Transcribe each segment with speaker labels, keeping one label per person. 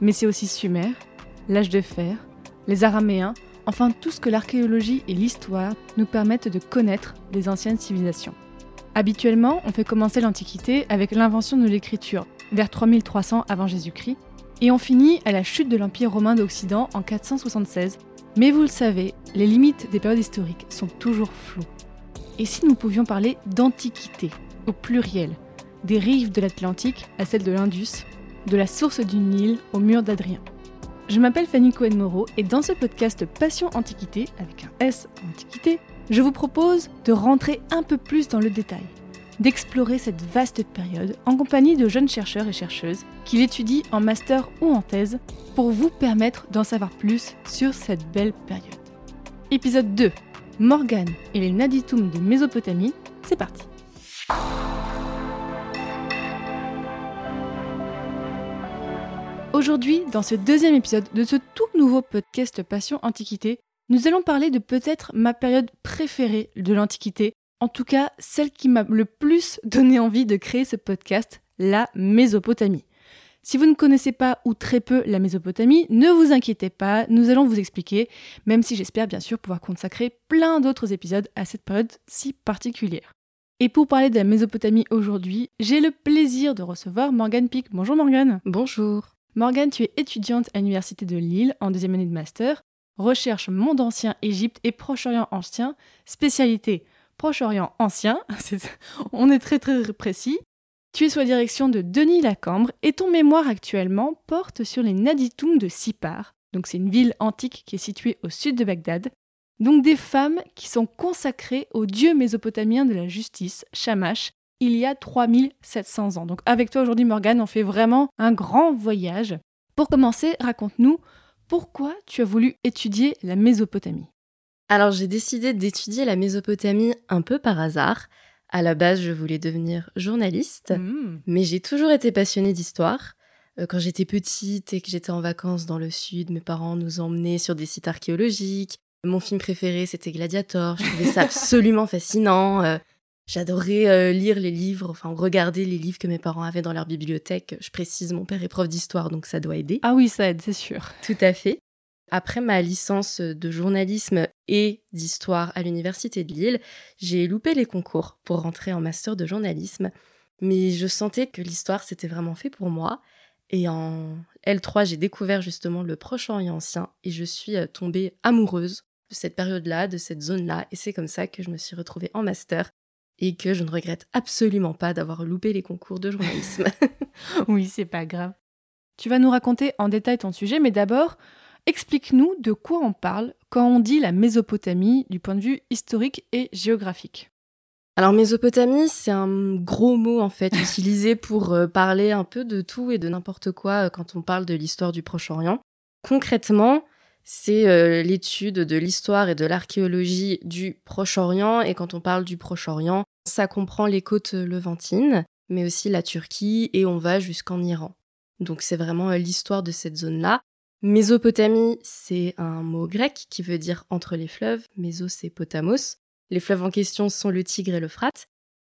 Speaker 1: Mais c'est aussi Sumer, l'âge de fer, les Araméens, enfin tout ce que l'archéologie et l'histoire nous permettent de connaître des anciennes civilisations. Habituellement, on fait commencer l'Antiquité avec l'invention de l'écriture, vers 3300 avant Jésus-Christ, et on finit à la chute de l'Empire romain d'Occident en 476. Mais vous le savez, les limites des périodes historiques sont toujours floues. Et si nous pouvions parler d'Antiquité, au pluriel, des rives de l'Atlantique à celles de l'Indus, de la source du Nil au mur d'Adrien Je m'appelle Fanny Cohen-Moreau et dans ce podcast Passion Antiquité, avec un S Antiquité, je vous propose de rentrer un peu plus dans le détail, d'explorer cette vaste période en compagnie de jeunes chercheurs et chercheuses qui l'étudient en master ou en thèse pour vous permettre d'en savoir plus sur cette belle période. Épisode 2 Morgane et les Naditum de Mésopotamie, c'est parti. Aujourd'hui, dans ce deuxième épisode de ce tout nouveau podcast Passion Antiquité, nous allons parler de peut-être ma période préférée de l'Antiquité, en tout cas celle qui m'a le plus donné envie de créer ce podcast, la Mésopotamie. Si vous ne connaissez pas ou très peu la Mésopotamie, ne vous inquiétez pas, nous allons vous expliquer, même si j'espère bien sûr pouvoir consacrer plein d'autres épisodes à cette période si particulière. Et pour parler de la Mésopotamie aujourd'hui, j'ai le plaisir de recevoir Morgane Pic. Bonjour Morgane.
Speaker 2: Bonjour.
Speaker 1: Morgane, tu es étudiante à l'Université de Lille en deuxième année de master, recherche monde ancien, Égypte et Proche-Orient ancien, spécialité Proche-Orient ancien, on est très très précis. Tu es sous la direction de Denis Lacambre et ton mémoire actuellement porte sur les Naditum de Sipar. Donc c'est une ville antique qui est située au sud de Bagdad. Donc des femmes qui sont consacrées au dieu mésopotamien de la justice, Shamash, il y a 3700 ans. Donc avec toi aujourd'hui Morgane, on fait vraiment un grand voyage. Pour commencer, raconte-nous pourquoi tu as voulu étudier la Mésopotamie.
Speaker 2: Alors j'ai décidé d'étudier la Mésopotamie un peu par hasard. À la base, je voulais devenir journaliste,
Speaker 1: Hmm.
Speaker 2: mais j'ai toujours été passionnée d'histoire. Euh, Quand j'étais petite et que j'étais en vacances dans le sud, mes parents nous emmenaient sur des sites archéologiques. Mon film préféré, c'était Gladiator. Je trouvais ça absolument fascinant. J'adorais euh, lire les livres, enfin regarder les livres que mes parents avaient dans leur bibliothèque. Je précise, mon père est prof d'histoire, donc ça doit aider.
Speaker 1: Ah oui, ça aide, c'est sûr.
Speaker 2: Tout à fait. Après ma licence de journalisme et d'histoire à l'université de Lille, j'ai loupé les concours pour rentrer en master de journalisme, mais je sentais que l'histoire c'était vraiment fait pour moi. Et en L3, j'ai découvert justement le Proche-Orient ancien et je suis euh, tombée amoureuse de cette période-là, de cette zone-là, et c'est comme ça que je me suis retrouvée en master et que je ne regrette absolument pas d'avoir loupé les concours de journalisme.
Speaker 1: Oui, c'est pas grave. Tu vas nous raconter en détail ton sujet, mais d'abord, explique-nous de quoi on parle quand on dit la Mésopotamie du point de vue historique et géographique.
Speaker 2: Alors Mésopotamie, c'est un gros mot en fait utilisé pour euh, parler un peu de tout et de n'importe quoi euh, quand on parle de l'histoire du Proche-Orient. Concrètement, c'est euh, l'étude de l'histoire et de l'archéologie du Proche-Orient et quand on parle du Proche-Orient, ça comprend les côtes levantines, mais aussi la Turquie et on va jusqu'en Iran. Donc c'est vraiment euh, l'histoire de cette zone-là. Mésopotamie, c'est un mot grec qui veut dire entre les fleuves. Méso, c'est potamos. Les fleuves en question sont le Tigre et l'Euphrate.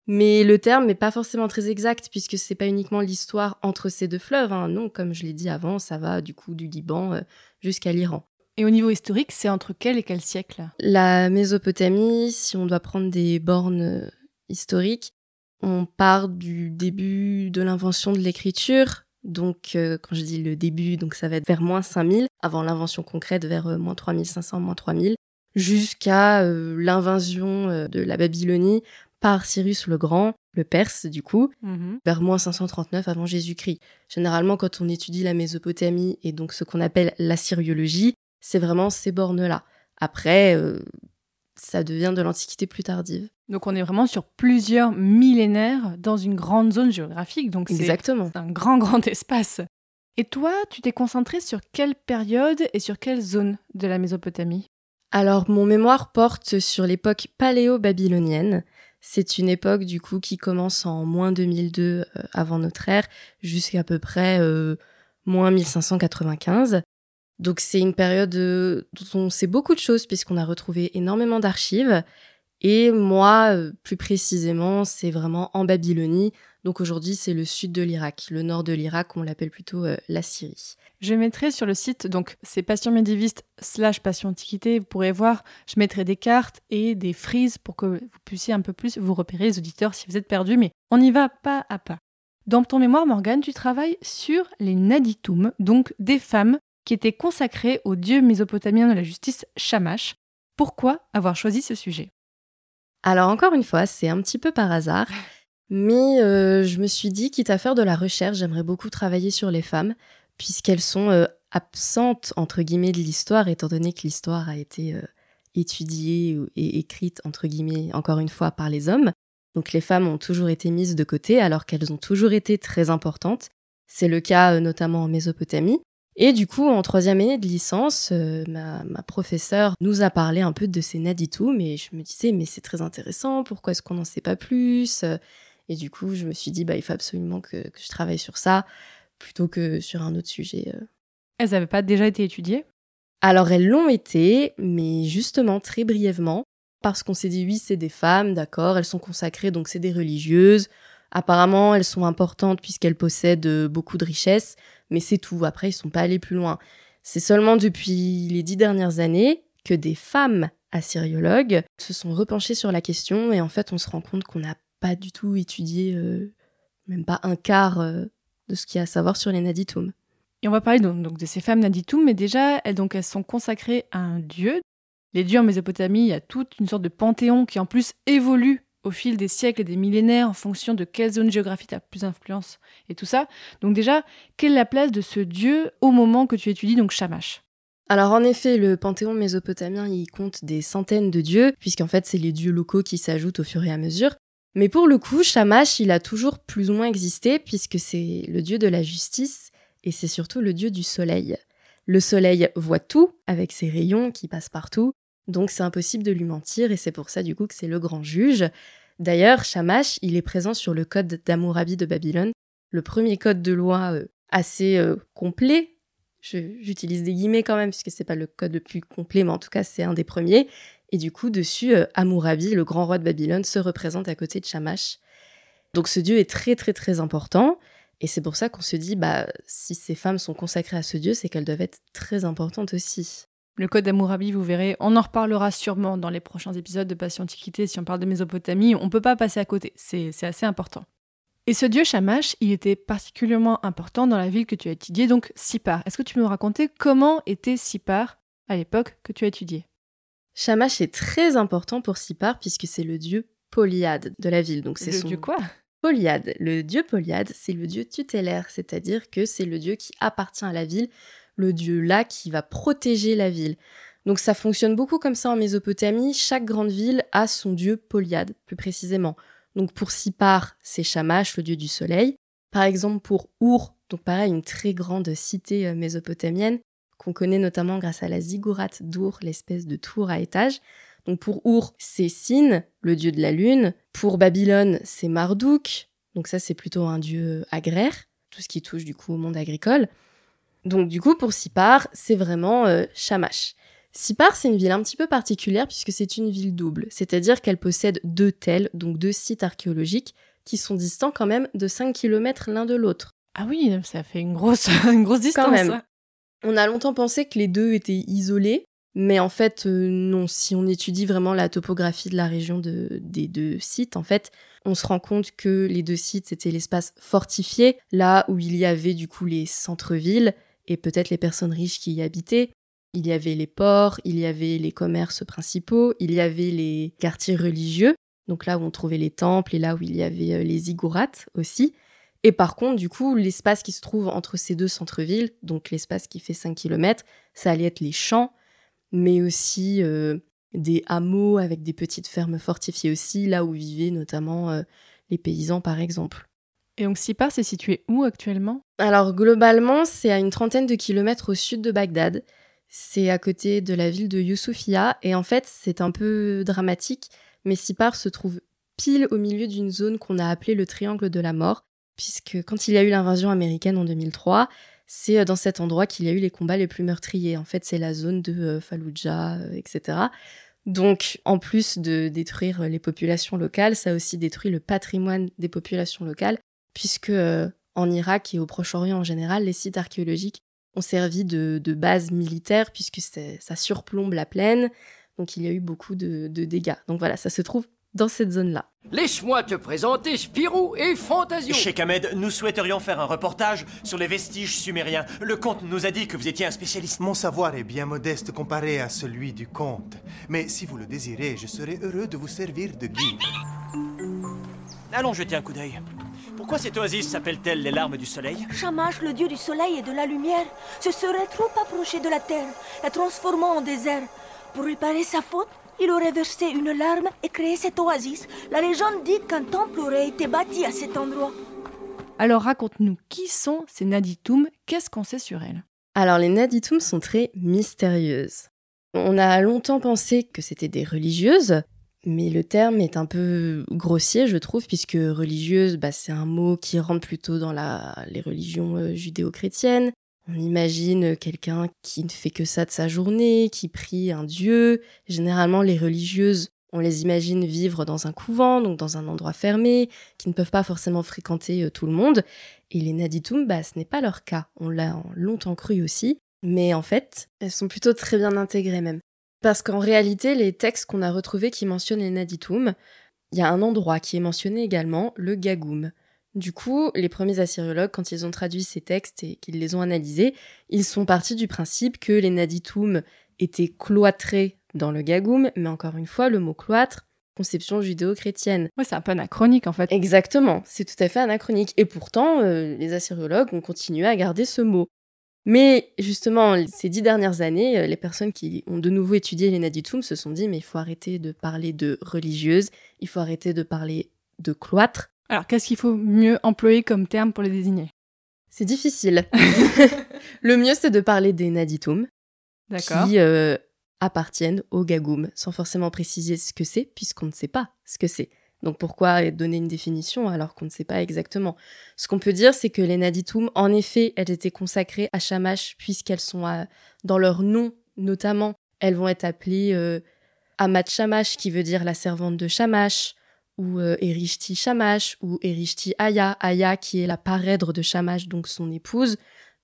Speaker 2: Mais le terme n'est pas forcément très exact puisque c'est pas uniquement l'histoire entre ces deux fleuves. hein. Non, comme je l'ai dit avant, ça va du coup du Liban euh, jusqu'à l'Iran.
Speaker 1: Et au niveau historique, c'est entre quel et quel siècle?
Speaker 2: La Mésopotamie, si on doit prendre des bornes euh, historiques, on part du début de l'invention de l'écriture. Donc, euh, quand je dis le début, donc ça va être vers moins 5000, avant l'invention concrète vers euh, moins 3500, moins 3000, jusqu'à euh, l'invasion de la Babylonie par Cyrus le Grand, le Perse du coup, vers moins 539 avant Jésus-Christ. Généralement, quand on étudie la Mésopotamie et donc ce qu'on appelle l'assyriologie, c'est vraiment ces bornes-là. Après, euh, ça devient de l'Antiquité plus tardive.
Speaker 1: Donc on est vraiment sur plusieurs millénaires dans une grande zone géographique, donc c'est un grand grand espace. Et toi, tu t'es concentré sur quelle période et sur quelle zone de la Mésopotamie?
Speaker 2: Alors, mon mémoire porte sur l'époque paléo-babylonienne. C'est une époque du coup qui commence en moins 2002 euh, avant notre ère jusqu'à peu près euh, moins 1595. Donc c'est une période euh, dont on sait beaucoup de choses puisqu'on a retrouvé énormément d'archives. Et moi, plus précisément, c'est vraiment en Babylonie. Donc aujourd'hui, c'est le sud de l'Irak. Le nord de l'Irak, on l'appelle plutôt la Syrie.
Speaker 1: Je mettrai sur le site, donc c'est Passion médiéviste slash Passion Antiquité, vous pourrez voir, je mettrai des cartes et des frises pour que vous puissiez un peu plus vous repérer les auditeurs si vous êtes perdus, mais on y va pas à pas. Dans ton mémoire, Morgane, tu travailles sur les Naditum, donc des femmes qui étaient consacrées au dieu mésopotamien de la justice Shamash. Pourquoi avoir choisi ce sujet?
Speaker 2: Alors encore une fois, c'est un petit peu par hasard, mais euh, je me suis dit, quitte à faire de la recherche, j'aimerais beaucoup travailler sur les femmes puisqu'elles sont euh, absentes, entre guillemets, de l'histoire, étant donné que l'histoire a été euh, étudiée et écrite, entre guillemets, encore une fois, par les hommes. Donc les femmes ont toujours été mises de côté, alors qu'elles ont toujours été très importantes. C'est le cas notamment en Mésopotamie. Et du coup, en troisième année de licence, ma, ma, professeure nous a parlé un peu de ces Naditou, mais je me disais, mais c'est très intéressant, pourquoi est-ce qu'on n'en sait pas plus? Et du coup, je me suis dit, bah, il faut absolument que, que je travaille sur ça plutôt que sur un autre sujet. Euh.
Speaker 1: Elles n'avaient pas déjà été étudiées?
Speaker 2: Alors elles l'ont été, mais justement très brièvement, parce qu'on s'est dit oui, c'est des femmes, d'accord, elles sont consacrées, donc c'est des religieuses. Apparemment, elles sont importantes puisqu'elles possèdent euh, beaucoup de richesses, mais c'est tout. Après, ils sont pas allés plus loin. C'est seulement depuis les dix dernières années que des femmes assyriologues se sont repenchées sur la question et en fait, on se rend compte qu'on n'a pas du tout étudié, euh, même pas un quart de ce qu'il y a à savoir sur les Naditum.
Speaker 1: Et on va parler donc, de ces femmes Naditum, mais déjà, elles, donc, elles sont consacrées à un dieu. Les dieux en Mésopotamie, il y a toute une sorte de panthéon qui en plus évolue au fil des siècles et des millénaires en fonction de quelle zone géographique a plus d'influence et tout ça. Donc déjà, quelle est la place de ce dieu au moment que tu étudies donc Shamash?
Speaker 2: Alors en effet, le panthéon mésopotamien, il compte des centaines de dieux, puisqu'en fait c'est les dieux locaux qui s'ajoutent au fur et à mesure. Mais pour le coup, Shamash, il a toujours plus ou moins existé puisque c'est le dieu de la justice et c'est surtout le dieu du soleil. Le soleil voit tout avec ses rayons qui passent partout, donc c'est impossible de lui mentir et c'est pour ça du coup que c'est le grand juge. D'ailleurs, Shamash, il est présent sur le code d'Amourabi de Babylone, le premier code de loi euh, assez euh, complet. J'utilise des guillemets quand même puisque c'est pas le code le plus complet, mais en tout cas c'est un des premiers. Et du coup, dessus, euh, Amourabi, le grand roi de Babylone, se représente à côté de Shamash. Donc ce dieu est très très très important. Et c'est pour ça qu'on se dit, bah, si ces femmes sont consacrées à ce dieu, c'est qu'elles doivent être très importantes aussi.
Speaker 1: Le code d'Amourabi, vous verrez, on en reparlera sûrement dans les prochains épisodes de Passion Antiquité. Si on parle de Mésopotamie, on ne peut pas passer à côté. C'est assez important. Et ce dieu Shamash, il était particulièrement important dans la ville que tu as étudiée, donc Sipar. Est-ce que tu peux me raconter comment était Sipar à l'époque que tu as étudiée?
Speaker 2: Shamash est très important pour Sipar puisque c'est le dieu Polyade de la ville. Donc c'est
Speaker 1: le dieu quoi?
Speaker 2: Polyade. Le dieu Polyade, c'est le dieu tutélaire, c'est-à-dire que c'est le dieu qui appartient à la ville, le dieu là qui va protéger la ville. Donc ça fonctionne beaucoup comme ça en Mésopotamie. Chaque grande ville a son dieu Polyade, plus précisément. Donc pour Sipar, c'est Shamash, le dieu du soleil. Par exemple pour Our, donc pareil, une très grande cité euh, mésopotamienne, qu'on connaît notamment grâce à la ziggourate d'Our, l'espèce de tour à étage. Donc pour Our, c'est Sin, le dieu de la lune. Pour Babylone, c'est Marduk. Donc ça, c'est plutôt un dieu agraire, tout ce qui touche du coup au monde agricole. Donc du coup, pour Sipar, c'est vraiment euh, Shamash. Sipar, c'est une ville un petit peu particulière puisque c'est une ville double, c'est-à-dire qu'elle possède deux tels, donc deux sites archéologiques, qui sont distants quand même de 5 km l'un de l'autre.
Speaker 1: Ah oui, ça fait une grosse, une grosse distance. Quand même.
Speaker 2: On a longtemps pensé que les deux étaient isolés, mais en fait, euh, non. Si on étudie vraiment la topographie de la région des deux sites, en fait, on se rend compte que les deux sites, c'était l'espace fortifié, là où il y avait du coup les centres-villes et peut-être les personnes riches qui y habitaient. Il y avait les ports, il y avait les commerces principaux, il y avait les quartiers religieux, donc là où on trouvait les temples et là où il y avait euh, les ziggourats aussi. Et par contre, du coup, l'espace qui se trouve entre ces deux centres-villes, donc l'espace qui fait 5 km, ça allait être les champs, mais aussi euh, des hameaux avec des petites fermes fortifiées aussi, là où vivaient notamment euh, les paysans par exemple.
Speaker 1: Et donc Sipar, c'est situé où actuellement?
Speaker 2: Alors globalement, c'est à une trentaine de kilomètres au sud de Bagdad. C'est à côté de la ville de Youssoufia. Et en fait, c'est un peu dramatique, mais Sipar se trouve pile au milieu d'une zone qu'on a appelée le triangle de la mort, puisque quand il y a eu l'invasion américaine en 2003, c'est euh, dans cet endroit qu'il y a eu les combats les plus meurtriers. En fait, c'est la zone de euh, Fallujah, euh, etc. Donc, en plus de détruire les populations locales, ça a aussi détruit le patrimoine des populations locales, puisque en Irak et au Proche-Orient en général, les sites archéologiques ont servi de, base militaire, puisque ça surplombe la plaine. Donc, il y a eu beaucoup de, de dégâts. Donc voilà, ça se trouve dans cette zone-là.
Speaker 3: Laisse-moi te présenter Spirou et Fantasio.
Speaker 4: Cheikh Ahmed, nous souhaiterions faire un reportage sur les vestiges sumériens. Le comte nous a dit que vous étiez un spécialiste.
Speaker 5: Mon savoir est bien modeste comparé à celui du comte. Mais si vous le désirez, je serai heureux de vous servir de guide.
Speaker 4: Allons jeter un coup d'œil. Pourquoi cette oasis s'appelle-t-elle les larmes du soleil
Speaker 6: Shamash, le dieu du soleil et de la lumière, se serait trop approché de la terre, la transformant en désert. Pour réparer sa faute, il aurait versé une larme et créé cette oasis. La légende dit qu'un temple aurait été bâti à cet endroit.
Speaker 1: Alors raconte-nous, qui sont ces Naditum Qu'est-ce qu'on sait sur elles?
Speaker 2: Alors les Naditum sont très mystérieuses. On a longtemps pensé que c'était des religieuses, mais le terme est un peu grossier, je trouve, puisque religieuse, bah, c'est un mot qui rentre plutôt dans les religions euh, judéo-chrétiennes. On imagine quelqu'un qui ne fait que ça de sa journée, qui prie un dieu. Généralement, les religieuses, on les imagine vivre dans un couvent, donc dans un endroit fermé, qui ne peuvent pas forcément fréquenter euh, tout le monde. Et les Naditum, bah, ce n'est pas leur cas. On l'a longtemps cru aussi. Mais en fait, elles sont plutôt très bien intégrées même. Parce qu'en réalité, les textes qu'on a retrouvés qui mentionnent les Naditum, il y a un endroit qui est mentionné également, le Gagoum. Du coup, les premiers assyriologues, quand ils ont traduit ces textes et qu'ils les ont analysés, ils sont partis du principe que les Naditum étaient cloîtrés dans le Gagoum, mais encore une fois, le mot cloître, conception judéo-chrétienne.
Speaker 1: Oui, c'est un peu anachronique en fait.
Speaker 2: Exactement, c'est tout à fait anachronique. Et pourtant, euh, les assyriologues ont continué à garder ce mot. Mais justement, ces dix dernières années, euh, les personnes qui ont de nouveau étudié les Naditum se sont dit, mais il faut arrêter de parler de religieuses, il faut arrêter de parler de cloître,
Speaker 1: alors, qu'est-ce qu'il faut mieux employer comme terme pour les désigner?
Speaker 2: C'est difficile. le mieux, c'est de parler des naditum, qui euh, appartiennent au gagoum, sans forcément préciser ce que c'est, puisqu'on ne sait pas ce que c'est. Donc pourquoi donner une définition alors qu'on ne sait pas exactement? Ce qu'on peut dire, c'est que les naditum, en effet, elles étaient consacrées à Shamash, puisqu'elles sont dans leur nom, notamment, elles vont être appelées euh, Amat Shamash, qui veut dire la servante de Shamash, ou euh, Erishti Shamash, ou Erishti Aya, Aya qui est la parèdre de Shamash, donc son épouse.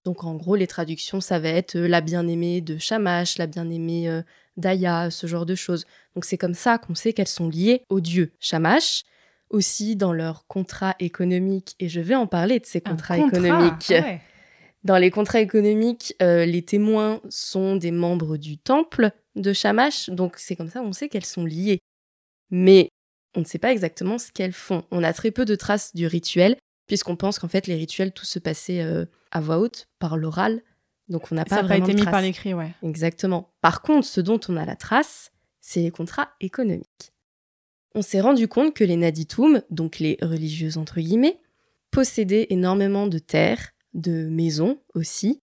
Speaker 2: Donc en gros, les traductions, ça va être euh, la bien-aimée de Shamash, la bien-aimée euh, d'Aya, ce genre de choses. Donc c'est comme ça qu'on sait qu'elles sont liées au dieu Shamash, aussi dans leur contrat économique, et je vais en parler de ces contrats économiques. Ah dans les contrats économiques, les témoins sont des membres du temple de Shamash, donc c'est comme ça qu'on sait qu'elles sont liées. Mais on ne sait pas exactement ce qu'elles font. On a très peu de traces du rituel, puisqu'on pense qu'en fait les rituels tout se passait euh, à voix haute, par l'oral. Donc on n'a pas vraiment
Speaker 1: été
Speaker 2: mis
Speaker 1: par l'écrit, ouais.
Speaker 2: Exactement. Par contre, ce dont on a la trace, c'est les contrats économiques. On s'est rendu compte que les Naditum, donc les religieuses entre guillemets, possédaient énormément de terres, de maisons aussi,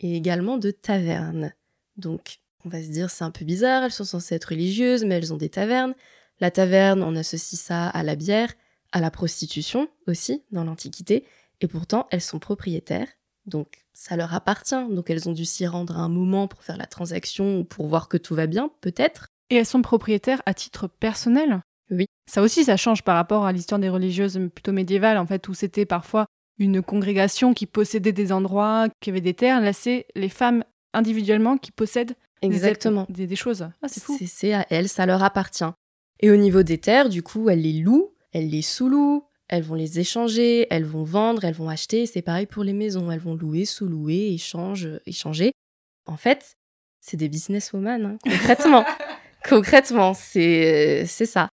Speaker 2: et également de tavernes. Donc on va se dire c'est un peu bizarre, elles sont censées être religieuses, mais elles ont des tavernes. La taverne, on associe ça à la bière, à la prostitution aussi dans l'Antiquité, et pourtant elles sont propriétaires, donc ça leur appartient, donc elles ont dû s'y rendre à un moment pour faire la transaction ou pour voir que tout va bien, peut-être.
Speaker 1: Et elles sont propriétaires à titre personnel?
Speaker 2: Oui.
Speaker 1: Ça aussi, ça change par rapport à l'histoire des religieuses plutôt médiévales, en fait, où c'était parfois une congrégation qui possédait des endroits, qui avait des terres. Là, c'est les femmes individuellement qui possèdent
Speaker 2: Exactement.
Speaker 1: Des, des, choses. Ah, c'est fou.
Speaker 2: C'est à elles, ça leur appartient. Et au niveau des terres, du coup, elles les louent, elles les sous-louent, elles vont les échanger, elles vont vendre, elles vont acheter. C'est pareil pour les maisons. Elles vont louer, sous-louer, échanger, échanger. En fait, c'est des businesswomen, hein, concrètement. concrètement, c'est ça.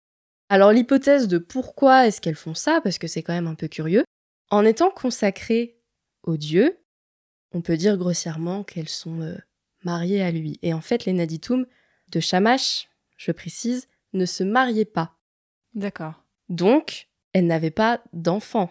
Speaker 2: Alors l'hypothèse de pourquoi est-ce qu'elles font ça, parce que c'est quand même un peu curieux, en étant consacrées au dieu, on peut dire grossièrement qu'elles sont euh, mariées à lui. Et en fait, les Naditum de Shamash, je précise, ne se mariaient pas.
Speaker 1: D'accord.
Speaker 2: Donc, elles n'avaient pas d'enfants.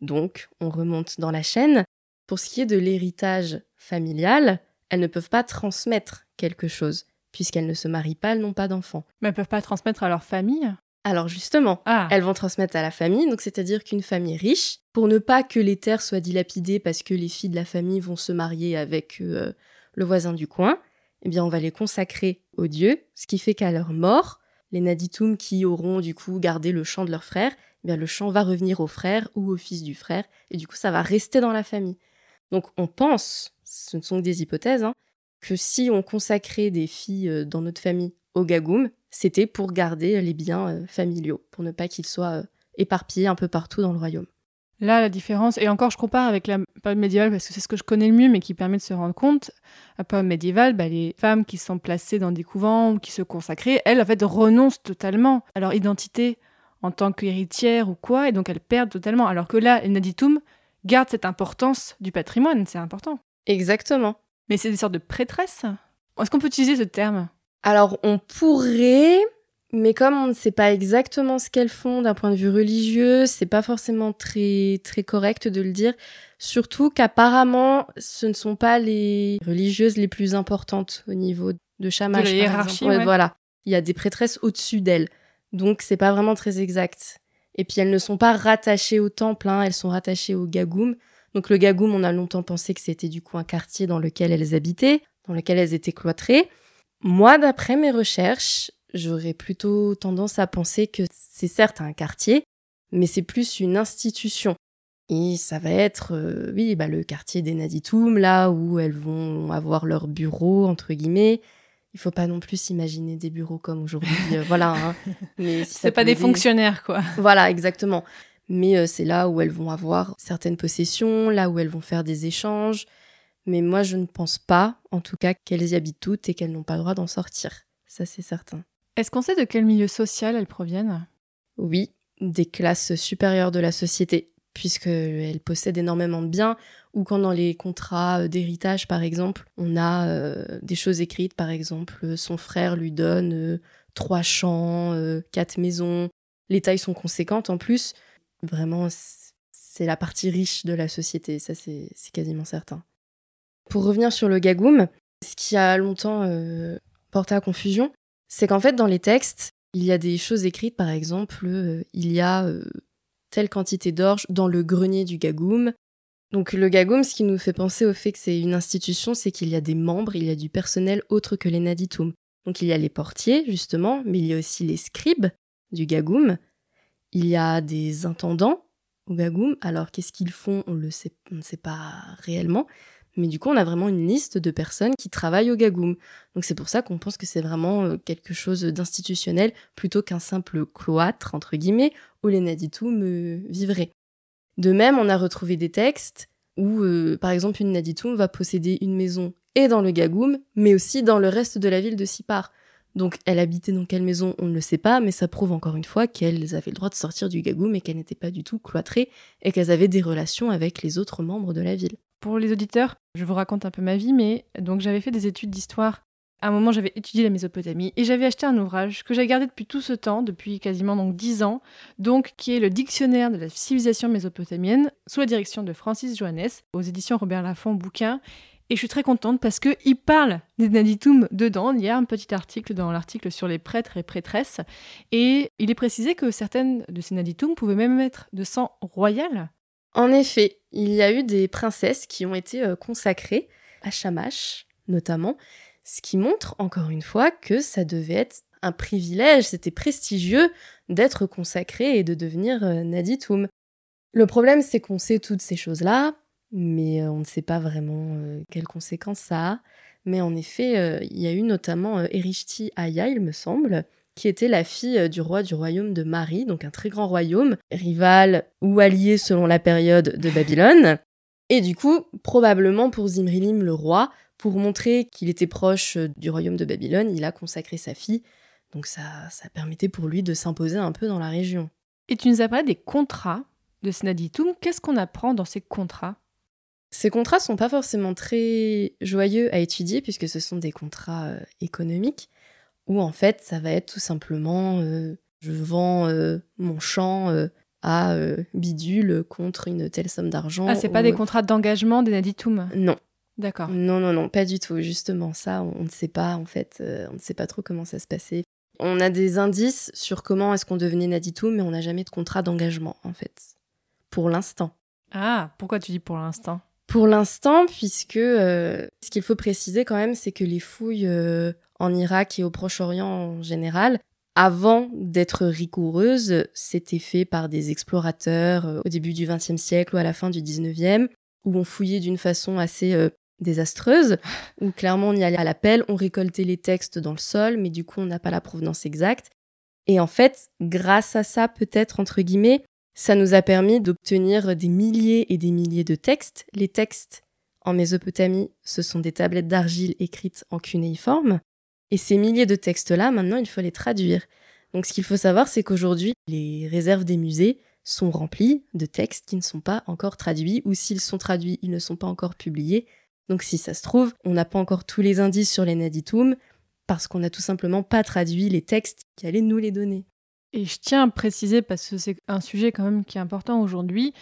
Speaker 2: Donc, on remonte dans la chaîne. Pour ce qui est de l'héritage familial, elles ne peuvent pas transmettre quelque chose, puisqu'elles ne se marient pas, elles n'ont pas d'enfants.
Speaker 1: Mais elles peuvent pas transmettre à leur famille?
Speaker 2: Alors justement,
Speaker 1: Ah,
Speaker 2: elles vont transmettre à la famille, donc c'est-à-dire qu'une famille riche, pour ne pas que les terres soient dilapidées parce que les filles de la famille vont se marier avec euh, le voisin du coin, eh bien on va les consacrer aux dieux, ce qui fait qu'à leur mort, les Naditum qui auront du coup gardé le champ de leur frère, eh bien le champ va revenir au frère ou au fils du frère, et du coup ça va rester dans la famille. Donc on pense, ce ne sont que des hypothèses, hein, que si on consacrait des filles euh, dans notre famille au gagoum, c'était pour garder les biens euh, familiaux, pour ne pas qu'ils soient euh, éparpillés un peu partout dans le royaume.
Speaker 1: Là, la différence, et encore je compare avec la période médiévale parce que c'est ce que je connais le mieux, mais qui permet de se rendre compte. La période médiévale, bah, les femmes qui sont placées dans des couvents ou qui se consacraient, elles, en fait, renoncent totalement à leur identité en tant qu'héritière ou quoi, et donc elles perdent totalement. Alors que là, les Naditum gardent cette importance du patrimoine, c'est important.
Speaker 2: Exactement.
Speaker 1: Mais c'est des sortes de prêtresses Est-ce qu'on peut utiliser ce terme?
Speaker 2: Alors on pourrait, mais comme on ne sait pas exactement ce qu'elles font d'un point de vue religieux, c'est pas forcément très très correct de le dire. Surtout qu'apparemment, ce ne sont pas les religieuses les plus importantes au niveau de Shamash.
Speaker 1: De la hiérarchie,
Speaker 2: exemple. Ouais,
Speaker 1: ouais.
Speaker 2: Voilà, il y a des prêtresses au-dessus d'elles, donc c'est pas vraiment très exact. Et puis elles ne sont pas rattachées au temple, hein, elles sont rattachées au Gagoum. Donc le Gagoum, on a longtemps pensé que c'était du coup un quartier dans lequel elles habitaient, dans lequel elles étaient cloîtrées. Moi, d'après mes recherches, j'aurais plutôt tendance à penser que c'est certes un quartier, mais c'est plus une institution. Et ça va être, euh, oui, bah, le quartier des Naditoum, là où elles vont avoir leur bureau, entre guillemets. Il faut pas non plus s'imaginer des bureaux comme aujourd'hui, euh, voilà. hein. Mais si
Speaker 1: C'est pas des
Speaker 2: aider-
Speaker 1: fonctionnaires, quoi.
Speaker 2: Voilà, exactement. Mais euh, c'est là où elles vont avoir certaines possessions, là où elles vont faire des échanges. Mais moi, je ne pense pas, en tout cas, qu'elles y habitent toutes et qu'elles n'ont pas le droit d'en sortir. Ça, c'est certain.
Speaker 1: Est-ce qu'on sait de quel milieu social elles proviennent?
Speaker 2: Oui, des classes supérieures de la société, puisqu'elles possèdent énormément de biens, ou quand dans les contrats euh, d'héritage, par exemple, on a euh, des choses écrites, par exemple, euh, son frère lui donne trois champs, quatre maisons, les tailles sont conséquentes en plus. Vraiment, c'est la partie riche de la société, ça c'est quasiment certain. Pour revenir sur le gagoum, ce qui a longtemps porté à confusion, c'est qu'en fait, dans les textes, il y a des choses écrites, par exemple, euh, il y a euh, telle quantité d'orge dans le grenier du gagoum. Donc le gagoum, ce qui nous fait penser au fait que c'est une institution, c'est qu'il y a des membres, il y a du personnel autre que les naditum. Donc il y a les portiers, justement, mais il y a aussi les scribes du gagoum. Il y a des intendants au gagoum. Alors qu'est-ce qu'ils font? On le on ne sait pas réellement. Mais du coup, on a vraiment une liste de personnes qui travaillent au gagoum. Donc c'est pour ça qu'on pense que c'est vraiment euh, quelque chose d'institutionnel plutôt qu'un simple cloître, entre guillemets, où les Naditum euh, vivraient. De même, on a retrouvé des textes où, euh, par exemple, une Naditum va posséder une maison et dans le gagoum, mais aussi dans le reste de la ville de Sipar. Donc elle habitait dans quelle maison, on ne le sait pas, mais ça prouve encore une fois qu'elles avaient le droit de sortir du gagoum et qu'elles n'étaient pas du tout cloîtrées et qu'elles avaient des relations avec les autres membres de la ville.
Speaker 1: Pour les auditeurs, je vous raconte un peu ma vie, mais donc j'avais fait des études d'histoire. À un moment, j'avais étudié la Mésopotamie et j'avais acheté un ouvrage que j'ai gardé depuis tout ce temps, depuis quasiment donc 10 ans, donc qui est le dictionnaire de la civilisation mésopotamienne sous la direction de Francis Johannes aux éditions Robert Laffont bouquin. Et je suis très contente parce que il parle des Naditum dedans. Il y a un petit article dans l'article sur les prêtres et prêtresses. Et il est précisé que certaines de ces Naditum pouvaient même être de sang royal.
Speaker 2: En effet, il y a eu des princesses qui ont été euh, consacrées à Shamash, notamment, ce qui montre encore une fois que ça devait être un privilège, c'était prestigieux d'être consacré et de devenir euh, Naditum. Le problème, c'est qu'on sait toutes ces choses-là, mais euh, on ne sait pas vraiment quelles conséquences ça a. Mais en effet, il y a eu notamment Erishti Aya, il me semble, qui était la fille euh, du roi du royaume de Mari, donc un très grand royaume, rival ou allié selon la période de Babylone. Et du coup, probablement pour Zimrilim le roi, pour montrer qu'il était proche euh, du royaume de Babylone, il a consacré sa fille. Donc ça, ça permettait pour lui de s'imposer un peu dans la région.
Speaker 1: Et tu nous as parlé des contrats de Snaditum. Qu'est-ce qu'on apprend dans ces contrats?
Speaker 2: Ces contrats sont pas forcément très joyeux à étudier puisque ce sont des contrats euh, économiques où en fait ça va être tout simplement euh, je vends euh, mon champ euh, à bidule contre une telle somme d'argent.
Speaker 1: Ah, c'est pas des contrats d'engagement des Naditum
Speaker 2: Non.
Speaker 1: D'accord.
Speaker 2: Non, non, non, pas du tout. Justement, ça, on ne sait pas, en fait, on ne sait pas trop comment ça se passait. On a des indices sur comment est-ce qu'on devenait Naditum, mais on n'a jamais de contrat d'engagement, en fait. Pour l'instant.
Speaker 1: Ah, pourquoi tu dis pour l'instant?
Speaker 2: Pour l'instant, puisque euh, ce qu'il faut préciser quand même, c'est que les fouilles euh, en Irak et au Proche-Orient en général, avant d'être rigoureuses, c'était fait par des explorateurs euh, au début du XXe siècle ou à la fin du XIXe, où on fouillait d'une façon assez euh, désastreuse, où clairement on y allait à la pelle, on récoltait les textes dans le sol, mais du coup on n'a pas la provenance exacte. Et en fait, grâce à ça, peut-être, entre guillemets, ça nous a permis d'obtenir des milliers et des milliers de textes. Les textes en Mésopotamie, ce sont des tablettes d'argile écrites en cunéiforme. Et ces milliers de textes-là, maintenant, il faut les traduire. Donc ce qu'il faut savoir, c'est qu'aujourd'hui, les réserves des musées sont remplies de textes qui ne sont pas encore traduits, ou s'ils sont traduits, ils ne sont pas encore publiés. Donc si ça se trouve, on n'a pas encore tous les indices sur les Naditum, parce qu'on n'a tout simplement pas traduit les textes qui allaient nous les donner.
Speaker 1: Et je tiens à préciser, parce que c'est un sujet quand même qui est important aujourd'hui,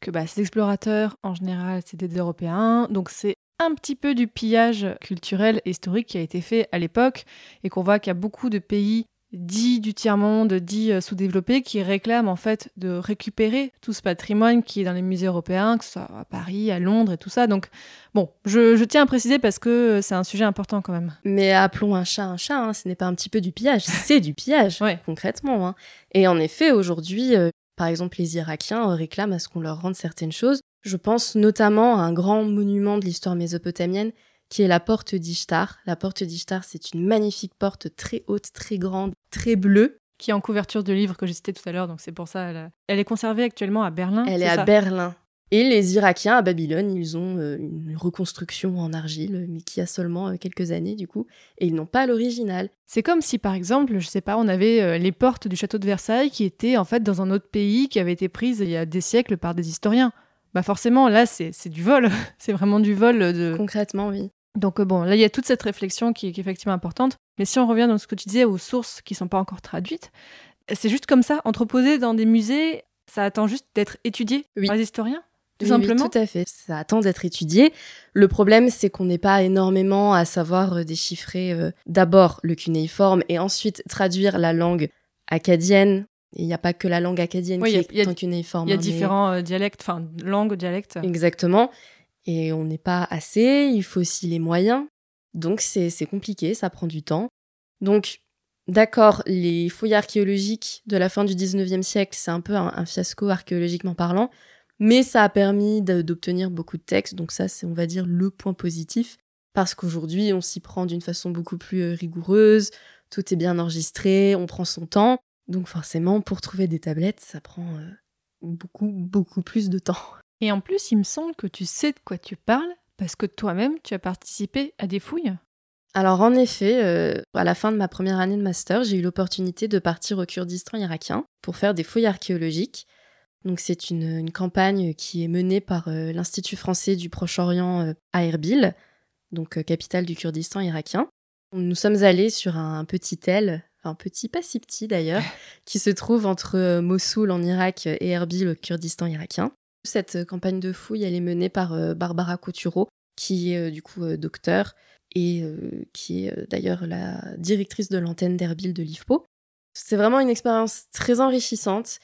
Speaker 1: que bah, ces explorateurs, en général, c'était des Européens, donc c'est un petit peu du pillage culturel et historique qui a été fait à l'époque, et qu'on voit qu'il y a beaucoup de pays dits du tiers-monde, dits euh, sous-développés, qui réclament en fait de récupérer tout ce patrimoine qui est dans les musées européens, que ce soit à Paris, à Londres et tout ça. Donc bon, je, je tiens à préciser parce que c'est un sujet important quand même.
Speaker 2: Mais appelons un chat un chat, hein, ce n'est pas un petit peu du pillage, c'est du pillage, concrètement. hein. Et en effet, aujourd'hui, euh, par exemple, les Irakiens euh, réclament à ce qu'on leur rende certaines choses. Je pense notamment à un grand monument de l'histoire mésopotamienne qui est la porte d'Ishtar. La porte d'Ishtar, c'est une magnifique porte très haute, très grande, très bleue.
Speaker 1: Qui est en couverture de livre que j'ai cité tout à l'heure, donc c'est pour ça. Elle, elle est conservée actuellement à Berlin.
Speaker 2: Elle est à Berlin. Et les Irakiens à Babylone, ils ont euh, une reconstruction en argile, mais qui a seulement euh, quelques années du coup, et ils n'ont pas l'original.
Speaker 1: C'est comme si, par exemple, je sais pas, on avait euh, les portes du château de Versailles qui étaient en fait dans un autre pays, qui avaient été prises il y a des siècles par des historiens. Bah forcément, là, c'est du vol. c'est vraiment du vol de...
Speaker 2: Concrètement, oui.
Speaker 1: Donc bon, là, il y a toute cette réflexion qui est, qui est effectivement importante. Mais si on revient dans ce que tu disais aux sources qui sont pas encore traduites, c'est juste comme ça, entreposé dans des musées, ça attend juste d'être étudié par les historiens? Tout
Speaker 2: Oui,
Speaker 1: simplement.
Speaker 2: oui, tout à fait. Ça attend d'être étudié. Le problème, c'est qu'on n'est pas énormément à savoir euh, déchiffrer euh, d'abord le cunéiforme et ensuite traduire la langue acadienne. Il n'y a pas que la langue acadienne
Speaker 1: Oui,
Speaker 2: qui est
Speaker 1: il y a-
Speaker 2: en cunéiforme.
Speaker 1: Il y a
Speaker 2: hein,
Speaker 1: différents euh, dialectes, enfin langues, dialectes.
Speaker 2: Exactement. Et on n'est pas assez, il faut aussi les moyens. Donc c'est c'est compliqué, ça prend du temps. Donc, d'accord, les fouilles archéologiques de la fin du 19e siècle, c'est un peu un, un fiasco archéologiquement parlant, mais ça a permis d'obtenir beaucoup de textes, donc ça c'est, on va dire, le point positif, parce qu'aujourd'hui on s'y prend d'une façon beaucoup plus euh, rigoureuse, tout est bien enregistré, on prend son temps, donc forcément pour trouver des tablettes, ça prend euh, beaucoup, beaucoup plus de temps.
Speaker 1: Et en plus, il me semble que tu sais de quoi tu parles, parce que toi-même, tu as participé à des fouilles.
Speaker 2: Alors en effet, euh, à la fin de ma première année de master, j'ai eu l'opportunité de partir au Kurdistan irakien pour faire des fouilles archéologiques. Donc c'est une, une campagne qui est menée par euh, l'Institut français du Proche-Orient euh, à Erbil, donc euh, capitale du Kurdistan irakien. Nous sommes allés sur un petit tel, un petit pas si petit d'ailleurs, qui se trouve entre Mossoul en Irak et Erbil au Kurdistan irakien. Cette campagne de fouilles, elle est menée par Barbara Coutureau, qui est du coup docteur et qui est d'ailleurs la directrice de l'antenne d'Erbil de l'IFPO. C'est vraiment une expérience très enrichissante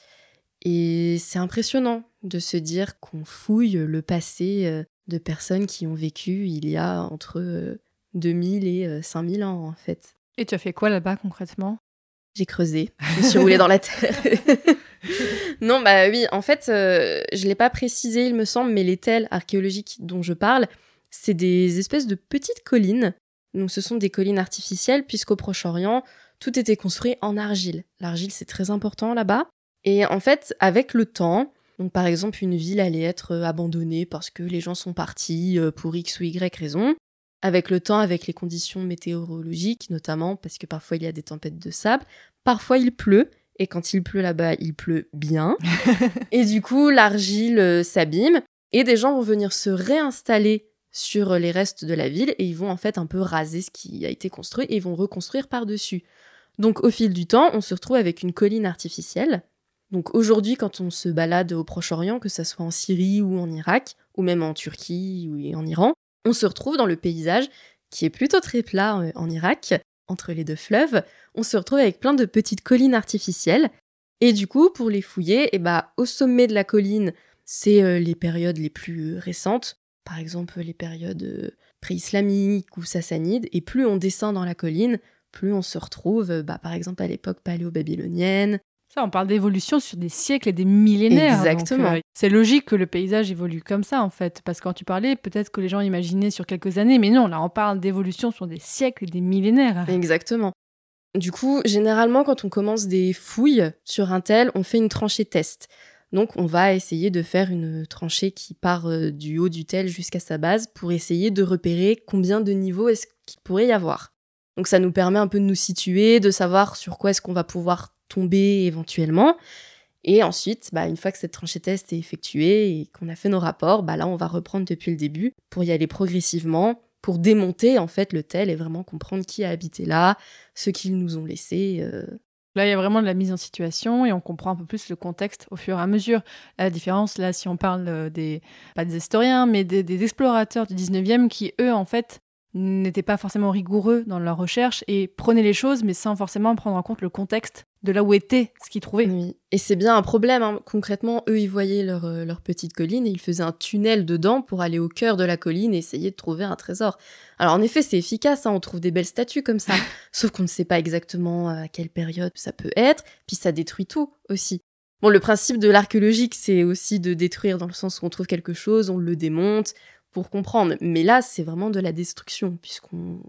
Speaker 2: et c'est impressionnant de se dire qu'on fouille le passé euh, de personnes qui ont vécu il y a entre euh, 2000 et euh, 5000 ans en fait.
Speaker 1: Et tu as fait quoi là-bas concrètement?
Speaker 2: J'ai creusé, je me suis roulée dans la terre. non, bah oui, en fait, euh, je l'ai pas précisé, il me semble, mais les tels archéologiques dont je parle, c'est des espèces de petites collines. Donc ce sont des collines artificielles, puisqu'au Proche-Orient, tout était construit en argile. L'argile, c'est très important là-bas. Et en fait, avec le temps, donc par exemple, une ville allait être euh, abandonnée parce que les gens sont partis euh, pour X ou Y raison. Avec le temps, avec les conditions météorologiques, notamment parce que parfois il y a des tempêtes de sable, parfois il pleut, et quand il pleut là-bas, il pleut bien. et du coup, l'argile euh, s'abîme, et des gens vont venir se réinstaller sur les restes de la ville, et ils vont en fait un peu raser ce qui a été construit, et ils vont reconstruire par-dessus. Donc au fil du temps, on se retrouve avec une colline artificielle, Donc aujourd'hui, quand on se balade au Proche-Orient, que ce soit en Syrie ou en Irak, ou même en Turquie ou en Iran, on se retrouve dans le paysage qui est plutôt très plat euh, en Irak, entre les deux fleuves. On se retrouve avec plein de petites collines artificielles. Et du coup, pour les fouiller, eh ben, au sommet de la colline, c'est euh, les périodes les plus récentes, par exemple les périodes euh, pré-islamiques ou sassanides. Et plus on descend dans la colline, plus on se retrouve, bah, par exemple, à l'époque paléo-babylonienne,
Speaker 1: ça, on parle d'évolution sur des siècles et des millénaires.
Speaker 2: Exactement. Euh,
Speaker 1: c'est logique que le paysage évolue comme ça, en fait. Parce que quand tu parlais, peut-être que les gens imaginaient sur quelques années, mais non, là, on parle d'évolution sur des siècles et des millénaires.
Speaker 2: Exactement. Du coup, généralement, quand on commence des fouilles sur un tel, on fait une tranchée test. Donc, on va essayer de faire une tranchée qui part euh, du haut du tel jusqu'à sa base pour essayer de repérer combien de niveaux est-ce qu'il pourrait y avoir. Donc, ça nous permet un peu de nous situer, de savoir sur quoi est-ce qu'on va pouvoir tomber éventuellement. Et ensuite, bah, une fois que cette tranchée test est effectuée et qu'on a fait nos rapports, bah, là, on va reprendre depuis le début pour y aller progressivement, pour démonter en fait le tel et vraiment comprendre qui a habité là, ce qu'ils nous ont laissé. Euh.
Speaker 1: Là, il y a vraiment de la mise en situation et on comprend un peu plus le contexte au fur et à mesure. La différence, là, si on parle euh, des, pas des historiens, mais des, des explorateurs du 19e qui, eux, en fait, n'étaient pas forcément rigoureux dans leur recherche et prenaient les choses, mais sans forcément prendre en compte le contexte de là où était ce qu'ils trouvaient.
Speaker 2: Oui. Et c'est bien un problème. Hein. Concrètement, eux, ils voyaient leur, euh, leur, petite colline et ils faisaient un tunnel dedans pour aller au cœur de la colline et essayer de trouver un trésor. Alors en effet, c'est efficace, hein. on trouve des belles statues comme ça, sauf qu'on ne sait pas exactement euh, à quelle période ça peut être, puis ça détruit tout aussi. Bon, le principe de l'archéologique, c'est aussi de détruire dans le sens où on trouve quelque chose, on le démonte, pour comprendre. Mais là, c'est vraiment de la destruction, puisqu'on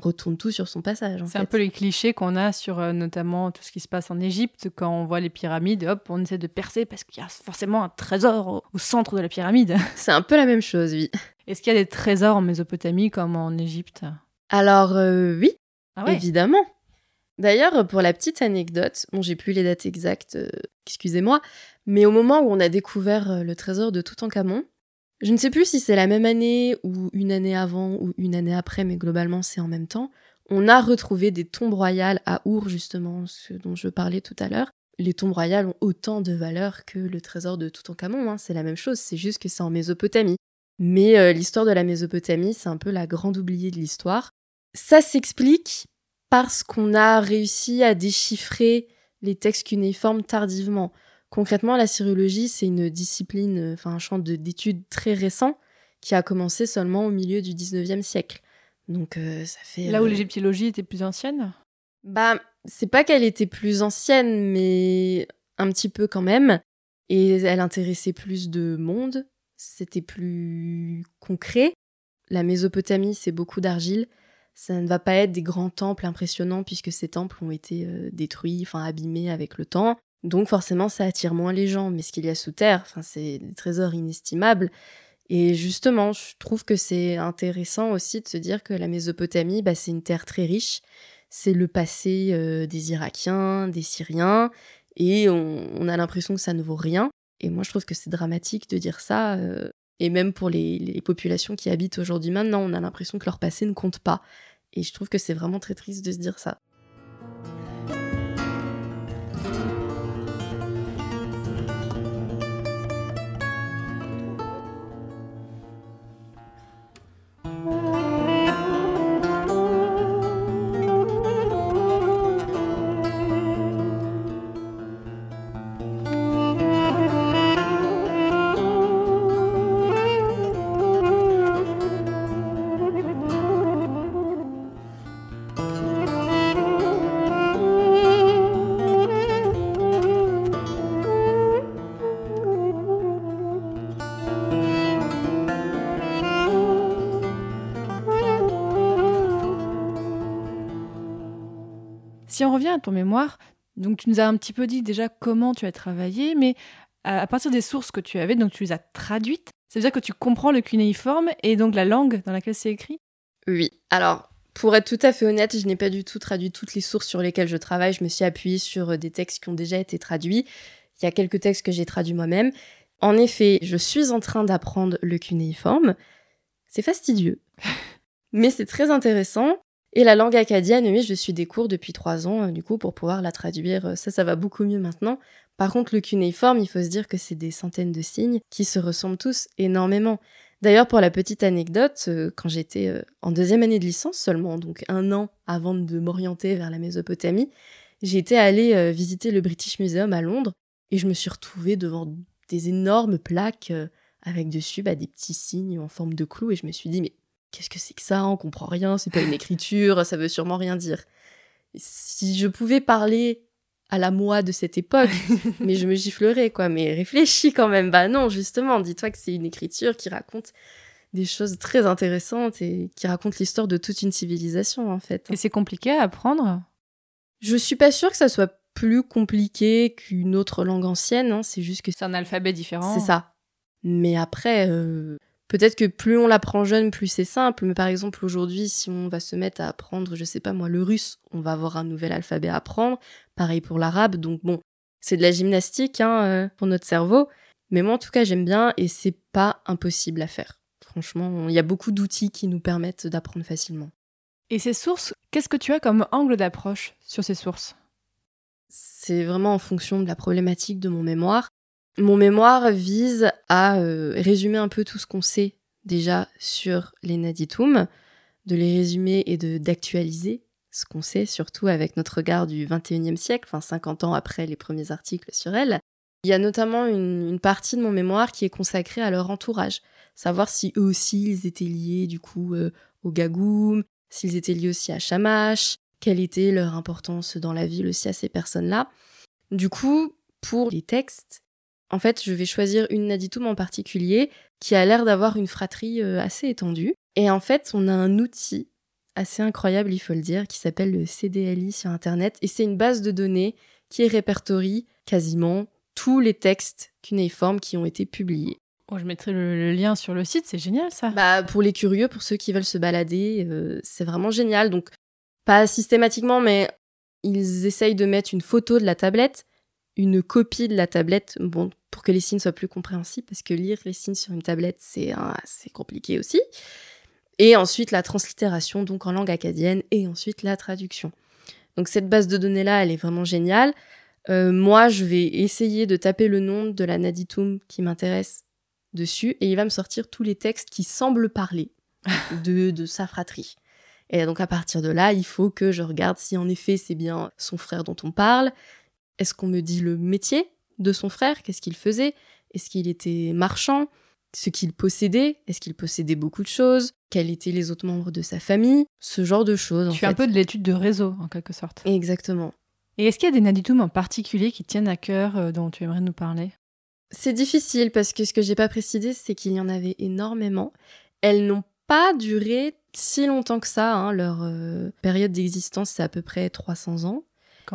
Speaker 2: retourne tout sur son passage.
Speaker 1: C'est un peu les clichés qu'on a sur euh, notamment tout ce qui se passe en Égypte. Quand on voit les pyramides, hop, on essaie de percer parce qu'il y a forcément un trésor au, centre de la pyramide.
Speaker 2: C'est un peu la même chose, oui.
Speaker 1: Est-ce qu'il y a des trésors en Mésopotamie comme en Égypte?
Speaker 2: Alors, euh, oui,
Speaker 1: ah
Speaker 2: évidemment. D'ailleurs, pour la petite anecdote, bon, j'ai plus les dates exactes, euh, excusez-moi, mais au moment où on a découvert le trésor de Toutankhamon, je ne sais plus si c'est la même année ou une année avant ou une année après, mais globalement c'est en même temps. On a retrouvé des tombes royales à Our, justement, ce dont je parlais tout à l'heure. Les tombes royales ont autant de valeur que le trésor de Toutankhamon, hein, c'est la même chose, c'est juste que c'est en Mésopotamie. Mais euh, l'histoire de la Mésopotamie, c'est un peu la grande oubliée de l'histoire. Ça s'explique parce qu'on a réussi à déchiffrer les textes cunéiformes tardivement. Concrètement, la sérologie, c'est une discipline, euh, enfin un champ d'études très récent qui a commencé seulement au milieu du 19e siècle. Donc euh, ça fait...
Speaker 1: Là où
Speaker 2: euh,
Speaker 1: l'égyptologie était plus ancienne?
Speaker 2: Bah, c'est pas qu'elle était plus ancienne, mais un petit peu quand même. Et elle intéressait plus de monde, c'était plus concret. La Mésopotamie, c'est beaucoup d'argile. Ça ne va pas être des grands temples impressionnants puisque ces temples ont été détruits, enfin abîmés avec le temps. Donc forcément, ça attire moins les gens. Mais ce qu'il y a sous terre, c'est des trésors inestimables. Et justement, je trouve que c'est intéressant aussi de se dire que la Mésopotamie, bah, c'est une terre très riche. C'est le passé euh, des Irakiens, des Syriens, et on, a l'impression que ça ne vaut rien. Et moi, je trouve que c'est dramatique de dire ça. Euh, et même pour les, les populations qui habitent aujourd'hui maintenant, on a l'impression que leur passé ne compte pas. Et je trouve que c'est vraiment très triste de se dire ça.
Speaker 1: Revient à ton mémoire, donc tu nous as un petit peu dit déjà comment tu as travaillé, mais à partir des sources que tu avais, donc tu les as traduites, ça veut dire que tu comprends le cunéiforme et donc la langue dans laquelle c'est écrit?
Speaker 2: Oui. Alors, pour être tout à fait honnête, je n'ai pas du tout traduit toutes les sources sur lesquelles je travaille. Je me suis appuyée sur des textes qui ont déjà été traduits. Il y a quelques textes que j'ai traduits moi-même. En effet, je suis en train d'apprendre le cunéiforme. C'est fastidieux. Mais c'est très intéressant Et la langue acadienne, oui, je suis des cours depuis trois ans, euh, du coup, pour pouvoir la traduire. Euh, ça, ça va beaucoup mieux maintenant. Par contre, le cunéiforme, il faut se dire que c'est des centaines de signes qui se ressemblent tous énormément. D'ailleurs, pour la petite anecdote, euh, quand j'étais en deuxième année de licence seulement, donc un an avant de m'orienter vers la Mésopotamie, j'étais allée visiter le British Museum à Londres et je me suis retrouvée devant des énormes plaques avec dessus bah, des petits signes en forme de clou et je me suis dit mais qu'est-ce que c'est que ça? On comprend rien, c'est pas une écriture, ça veut sûrement rien dire. Si je pouvais parler à la moi de cette époque, mais je me giflerais quoi. Mais réfléchis quand même. Bah non, justement, dis-toi que c'est une écriture qui raconte des choses très intéressantes et qui raconte l'histoire de toute une civilisation en fait.
Speaker 1: Et c'est compliqué à apprendre?
Speaker 2: Je suis pas sûre que ça soit plus compliqué qu'une autre langue ancienne. Hein. C'est juste que
Speaker 1: c'est un alphabet différent.
Speaker 2: C'est ça. Mais après, euh, Peut-être que plus on l'apprend jeune, plus c'est simple. Mais par exemple, aujourd'hui, si on va se mettre à apprendre, je sais pas moi, le russe, on va avoir un nouvel alphabet à apprendre. Pareil pour l'arabe. Donc bon, c'est de la gymnastique hein, euh, pour notre cerveau. Mais moi, en tout cas, j'aime bien et c'est pas impossible à faire. Franchement, il y a beaucoup d'outils qui nous permettent d'apprendre facilement.
Speaker 1: Et ces sources, qu'est-ce que tu as comme angle d'approche sur ces sources?
Speaker 2: C'est vraiment en fonction de la problématique de mon mémoire. Mon mémoire vise à euh, résumer un peu tout ce qu'on sait déjà sur les Naditum, de les résumer et d'actualiser ce qu'on sait, surtout avec notre regard du 21e siècle, enfin 50 ans après les premiers articles sur elles. Il y a notamment une, partie de mon mémoire qui est consacrée à leur entourage, savoir si eux aussi ils étaient liés du coup euh, au Gagoum, s'ils étaient liés aussi à Shamash, quelle était leur importance dans la ville aussi à ces personnes-là. Du coup, pour les textes, en fait, je vais choisir une Naditum en particulier qui a l'air d'avoir une fratrie euh, assez étendue. Et en fait, on a un outil assez incroyable, il faut le dire, qui s'appelle le CDLI sur Internet. Et c'est une base de données qui répertorie quasiment tous les textes cunéiformes qui ont été publiés.
Speaker 1: Oh, je mettrai le, lien sur le site, c'est génial ça.
Speaker 2: Bah, pour les curieux, pour ceux qui veulent se balader, euh, c'est vraiment génial. Donc, pas systématiquement, mais ils essayent de mettre une photo de la tablette une copie de la tablette, bon, pour que les signes soient plus compréhensibles, parce que lire les signes sur une tablette, c'est assez compliqué aussi. Et ensuite la translittération, donc en langue acadienne, et ensuite la traduction. Donc cette base de données-là, elle est vraiment géniale. Euh, moi, je vais essayer de taper le nom de la Naditum qui m'intéresse dessus, et il va me sortir tous les textes qui semblent parler de, de sa fratrie. Et donc à partir de là, il faut que je regarde si en effet c'est bien son frère dont on parle, est-ce qu'on me dit le métier de son frère? Qu'est-ce qu'il faisait? Est-ce qu'il était marchand? Ce qu'il possédait? Est-ce qu'il possédait beaucoup de choses? Quels étaient les autres membres de sa famille? Ce genre de choses.
Speaker 1: Tu fais un peu de l'étude de réseau, en quelque sorte.
Speaker 2: Exactement.
Speaker 1: Et est-ce qu'il y a des Naditum en particulier qui tiennent à cœur euh, dont tu aimerais nous parler?
Speaker 2: C'est difficile parce que ce que j'ai pas précisé, c'est qu'il y en avait énormément. Elles n'ont pas duré si longtemps que ça. Hein. Leur euh, période d'existence, c'est à peu près 300 ans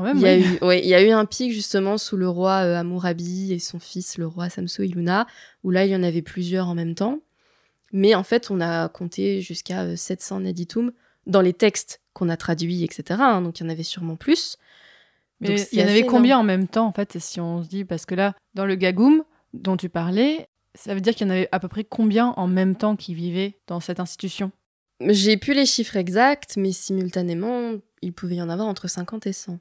Speaker 1: même.
Speaker 2: Il y, a eu, il y a eu un pic justement sous le roi euh, Amourabi et son fils, le roi Samso Iluna, où là, il y en avait plusieurs en même temps. Mais en fait, on a compté jusqu'à 700 euh, Naditum dans les textes qu'on a traduits, etc. Hein, donc, il y en avait sûrement plus.
Speaker 1: Mais il y en avait combien en même temps, en fait, si on se dit? Parce que là, dans le Gagoum dont tu parlais, ça veut dire qu'il y en avait à peu près combien en même temps qui vivaient dans cette institution?
Speaker 2: J'ai plus les chiffres exacts, mais simultanément, il pouvait y en avoir entre 50 et 100.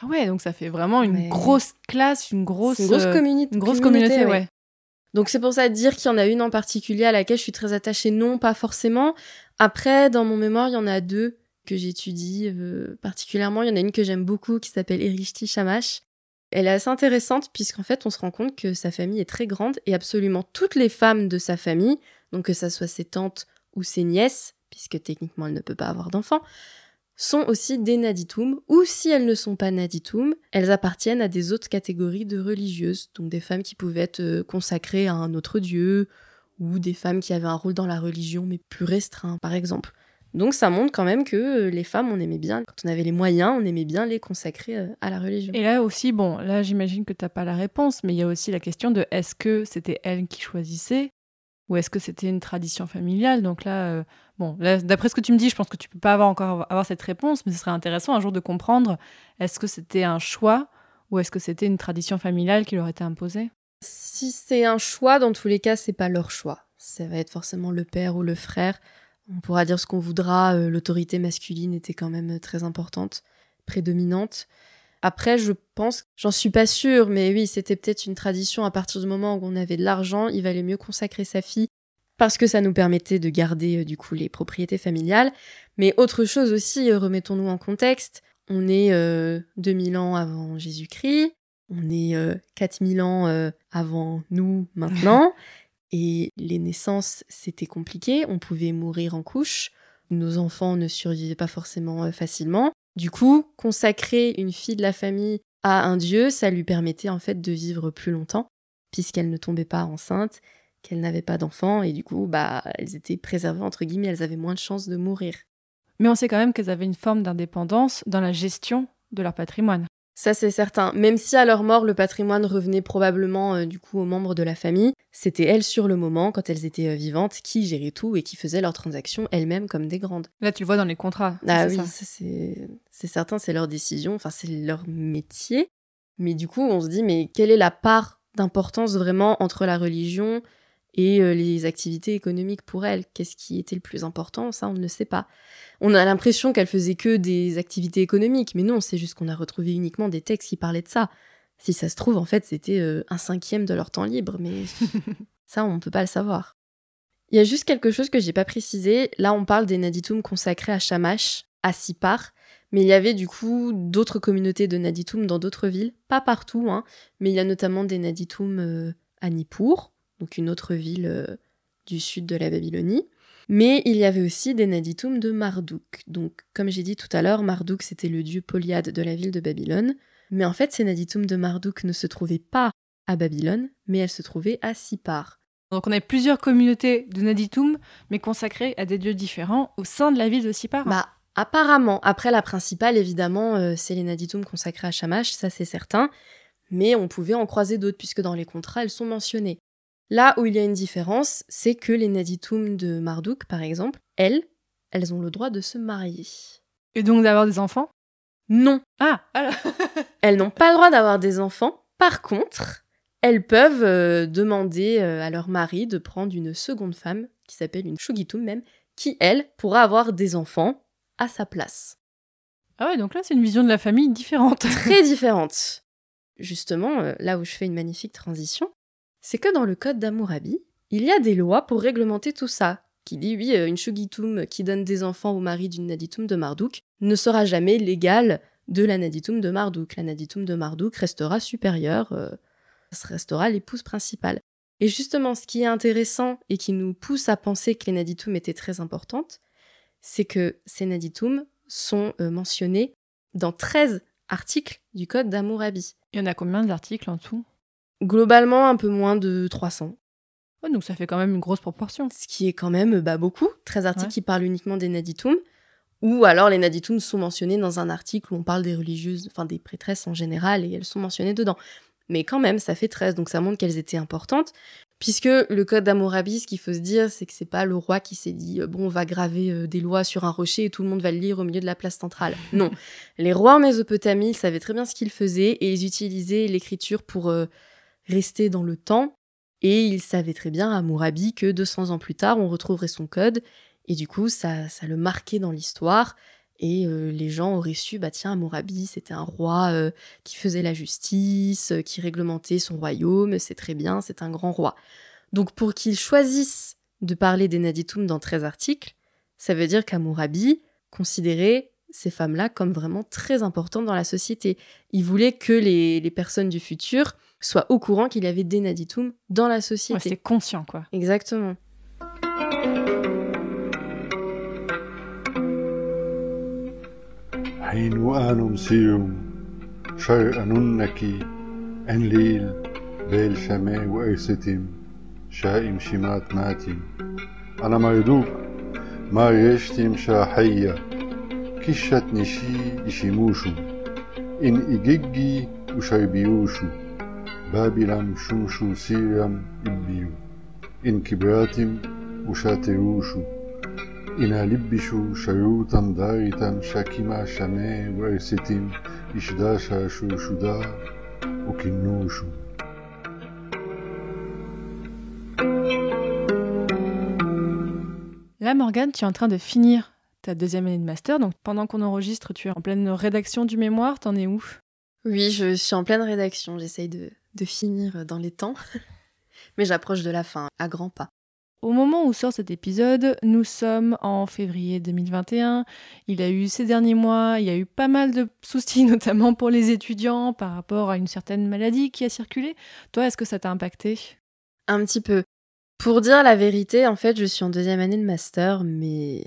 Speaker 1: Ah ouais, donc ça fait vraiment une grosse classe, une grosse,
Speaker 2: une grosse,
Speaker 1: euh,
Speaker 2: communauté,
Speaker 1: une grosse communauté, ouais.
Speaker 2: Donc c'est pour ça dire qu'il y en a une en particulier à laquelle je suis très attachée, non, pas forcément. Après, dans mon mémoire, il y en a deux que j'étudie euh, particulièrement. Il y en a une que j'aime beaucoup qui s'appelle Erishti Shamash. Elle est assez intéressante puisqu'en fait, on se rend compte que sa famille est très grande et absolument toutes les femmes de sa famille, donc que ça soit ses tantes ou ses nièces, puisque techniquement elle ne peut pas avoir d'enfants, sont aussi des naditum, ou si elles ne sont pas naditum, elles appartiennent à des autres catégories de religieuses, donc des femmes qui pouvaient être euh, consacrées à un autre dieu, ou des femmes qui avaient un rôle dans la religion mais plus restreint, par exemple. Donc ça montre quand même que euh, les femmes, on aimait bien, quand on avait les moyens, on aimait bien les consacrer euh, à la religion.
Speaker 1: Et là aussi, bon, là j'imagine que t'as pas la réponse, mais il y a aussi la question de est-ce que c'était elles qui choisissaient ou est-ce que c'était une tradition familiale? Donc là, bon, d'après ce que tu me dis, je pense que tu peux pas avoir encore avoir cette réponse, mais ce serait intéressant un jour de comprendre est-ce que c'était un choix ou est-ce que c'était une tradition familiale qui leur était imposée?
Speaker 2: Si c'est un choix, dans tous les cas, c'est pas leur choix. Ça va être forcément le père ou le frère On pourra dire ce qu'on voudra, euh, l'autorité masculine était quand même très importante, prédominante. Après, je pense, j'en suis pas sûre, mais oui, c'était peut-être une tradition à partir du moment où on avait de l'argent, il valait mieux consacrer sa fille parce que ça nous permettait de garder euh, du coup les propriétés familiales. Mais autre chose aussi, euh, remettons-nous en contexte, on est 2000 ans avant Jésus-Christ, on est 4000 ans avant nous maintenant, et les naissances, c'était compliqué, on pouvait mourir en couche, nos enfants ne survivaient pas forcément facilement. Du coup, consacrer une fille de la famille à un dieu, ça lui permettait en fait de vivre plus longtemps, puisqu'elle ne tombait pas enceinte, qu'elle n'avait pas d'enfants, et du coup, bah, elles étaient préservées, entre guillemets, elles avaient moins de chances de mourir.
Speaker 1: Mais on sait quand même qu'elles avaient une forme d'indépendance dans la gestion de leur patrimoine.
Speaker 2: Ça, c'est certain. Même si à leur mort, le patrimoine revenait probablement euh, du coup aux membres de la famille, c'était elles sur le moment, quand elles étaient euh, vivantes, qui géraient tout et qui faisaient leurs transactions elles-mêmes comme des grandes.
Speaker 1: Là, tu le vois dans les contrats.
Speaker 2: Ah oui, c'est certain, c'est leur décision, enfin c'est leur métier. Mais du coup, on se dit, mais quelle est la part d'importance vraiment entre la religion et euh, les activités économiques pour elles Qu'est-ce qui était le plus important? Ça, on ne le sait pas. On a l'impression qu'elle faisait que des activités économiques, mais non, c'est juste qu'on a retrouvé uniquement des textes qui parlaient de ça. Si ça se trouve, en fait, c'était euh, un cinquième de leur temps libre, mais ça, on ne peut pas le savoir. Il y a juste quelque chose que j'ai pas précisé. Là, on parle des Naditum consacrés à Shamash, à Sipar, mais il y avait du coup d'autres communautés de Naditum dans d'autres villes, pas partout, hein, mais il y a notamment des Naditum euh, à Nippur, donc une autre ville euh, du sud de la Babylonie. Mais il y avait aussi des Naditum de Marduk. Donc, comme j'ai dit tout à l'heure, Marduk c'était le dieu polyade de la ville de Babylone. Mais en fait, ces Naditum de Marduk ne se trouvaient pas à Babylone, mais elles se trouvaient à Sipar.
Speaker 1: Donc on a plusieurs communautés de Naditum, mais consacrées à des dieux différents au sein de la ville de Sipar.
Speaker 2: Bah, apparemment. Après, la principale, évidemment, euh, c'est les Naditum consacrés à Shamash, ça c'est certain. Mais on pouvait en croiser d'autres, puisque dans les contrats, elles sont mentionnées. Là où il y a une différence, c'est que les Naditum de Marduk, par exemple, elles, elles ont le droit de se marier.
Speaker 1: Et donc d'avoir des enfants?
Speaker 2: Non.
Speaker 1: Ah,
Speaker 2: elles n'ont pas le droit d'avoir des enfants. Par contre, elles peuvent euh, demander euh, à leur mari de prendre une seconde femme, qui s'appelle une Shugitum même, qui, elle, pourra avoir des enfants à sa place.
Speaker 1: Ah ouais, donc là, c'est une vision de la famille différente.
Speaker 2: Très différente. Justement, euh, là où je fais une magnifique transition, c'est que dans le code d'Amourabi, il y a des lois pour réglementer tout ça. Qui dit, oui, euh, une Shugitum qui donne des enfants au mari d'une Naditum de Marduk ne sera jamais l'égale de la Naditum de Marduk. La Naditum de Marduk restera supérieure, euh, restera l'épouse principale. Et justement, ce qui est intéressant et qui nous pousse à penser que les Naditum étaient très importantes, c'est que ces Naditum sont euh, mentionnés dans 13 articles du code d'Amourabi.
Speaker 1: Il y en a combien d'articles en tout?
Speaker 2: Globalement, un peu moins de 300.
Speaker 1: donc ça fait quand même une grosse proportion.
Speaker 2: Ce qui est quand même bah, beaucoup. 13 articles qui parlent uniquement des Naditum. Ou alors les Naditum sont mentionnés dans un article où on parle des religieuses, enfin des prêtresses en général, et elles sont mentionnées dedans. Mais quand même, ça fait 13, donc ça montre qu'elles étaient importantes. Puisque le code d'Amorabi, ce qu'il faut se dire, c'est que c'est pas le roi qui s'est dit euh, bon, on va graver euh, des lois sur un rocher et tout le monde va le lire au milieu de la place centrale. Non. Les rois en Mésopotamie, ils savaient très bien ce qu'ils faisaient et ils utilisaient l'écriture pour euh, rester dans le temps. Et il savait très bien à Mourabi que 200 ans plus tard, on retrouverait son code. Et du coup, ça, ça le marquait dans l'histoire. Et euh, les gens auraient su, bah tiens, Mourabi, c'était un roi euh, qui faisait la justice, euh, qui réglementait son royaume, c'est très bien, c'est un grand roi. Donc pour qu'ils choisissent de parler des Naditum dans 13 articles, ça veut dire qu'Amourabi considérait ces femmes-là comme vraiment très importantes dans la société. Il voulait que les, les personnes du futur soit au courant qu'il y avait des Naditum dans la société.
Speaker 1: Ouais, c'est conscient, quoi.
Speaker 2: Exactement.
Speaker 7: حين وآنم سيوم شر أننكي أنليل بيل شمي وأيستم شائم شمات ماتم أنا مردوك ما يشتم شاحية كشت نشي إشيموشو إن إجيجي وشيبيوشو بابلم شمشو سيرم إبيو إن كبراتم وشاتروشو إنا لبشو شروطا دارتا شاكما شمي وإرستم إشداشا شوشدا وكنوشو
Speaker 1: Là, Morgane, tu es en train de finir ta deuxième année de master. Donc pendant qu'on enregistre, tu es en pleine rédaction du mémoire. T'en es où
Speaker 2: Oui, je suis en pleine rédaction. J'essaye de, de finir dans les temps. Mais j'approche de la fin, à grands pas.
Speaker 1: Au moment où sort cet épisode, nous sommes en février 2021. Il a eu ces derniers mois, il y a eu pas mal de soucis, notamment pour les étudiants, par rapport à une certaine maladie qui a circulé. Toi, est-ce que ça t'a impacté?
Speaker 2: Un petit peu. Pour dire la vérité, en fait, je suis en deuxième année de master, mais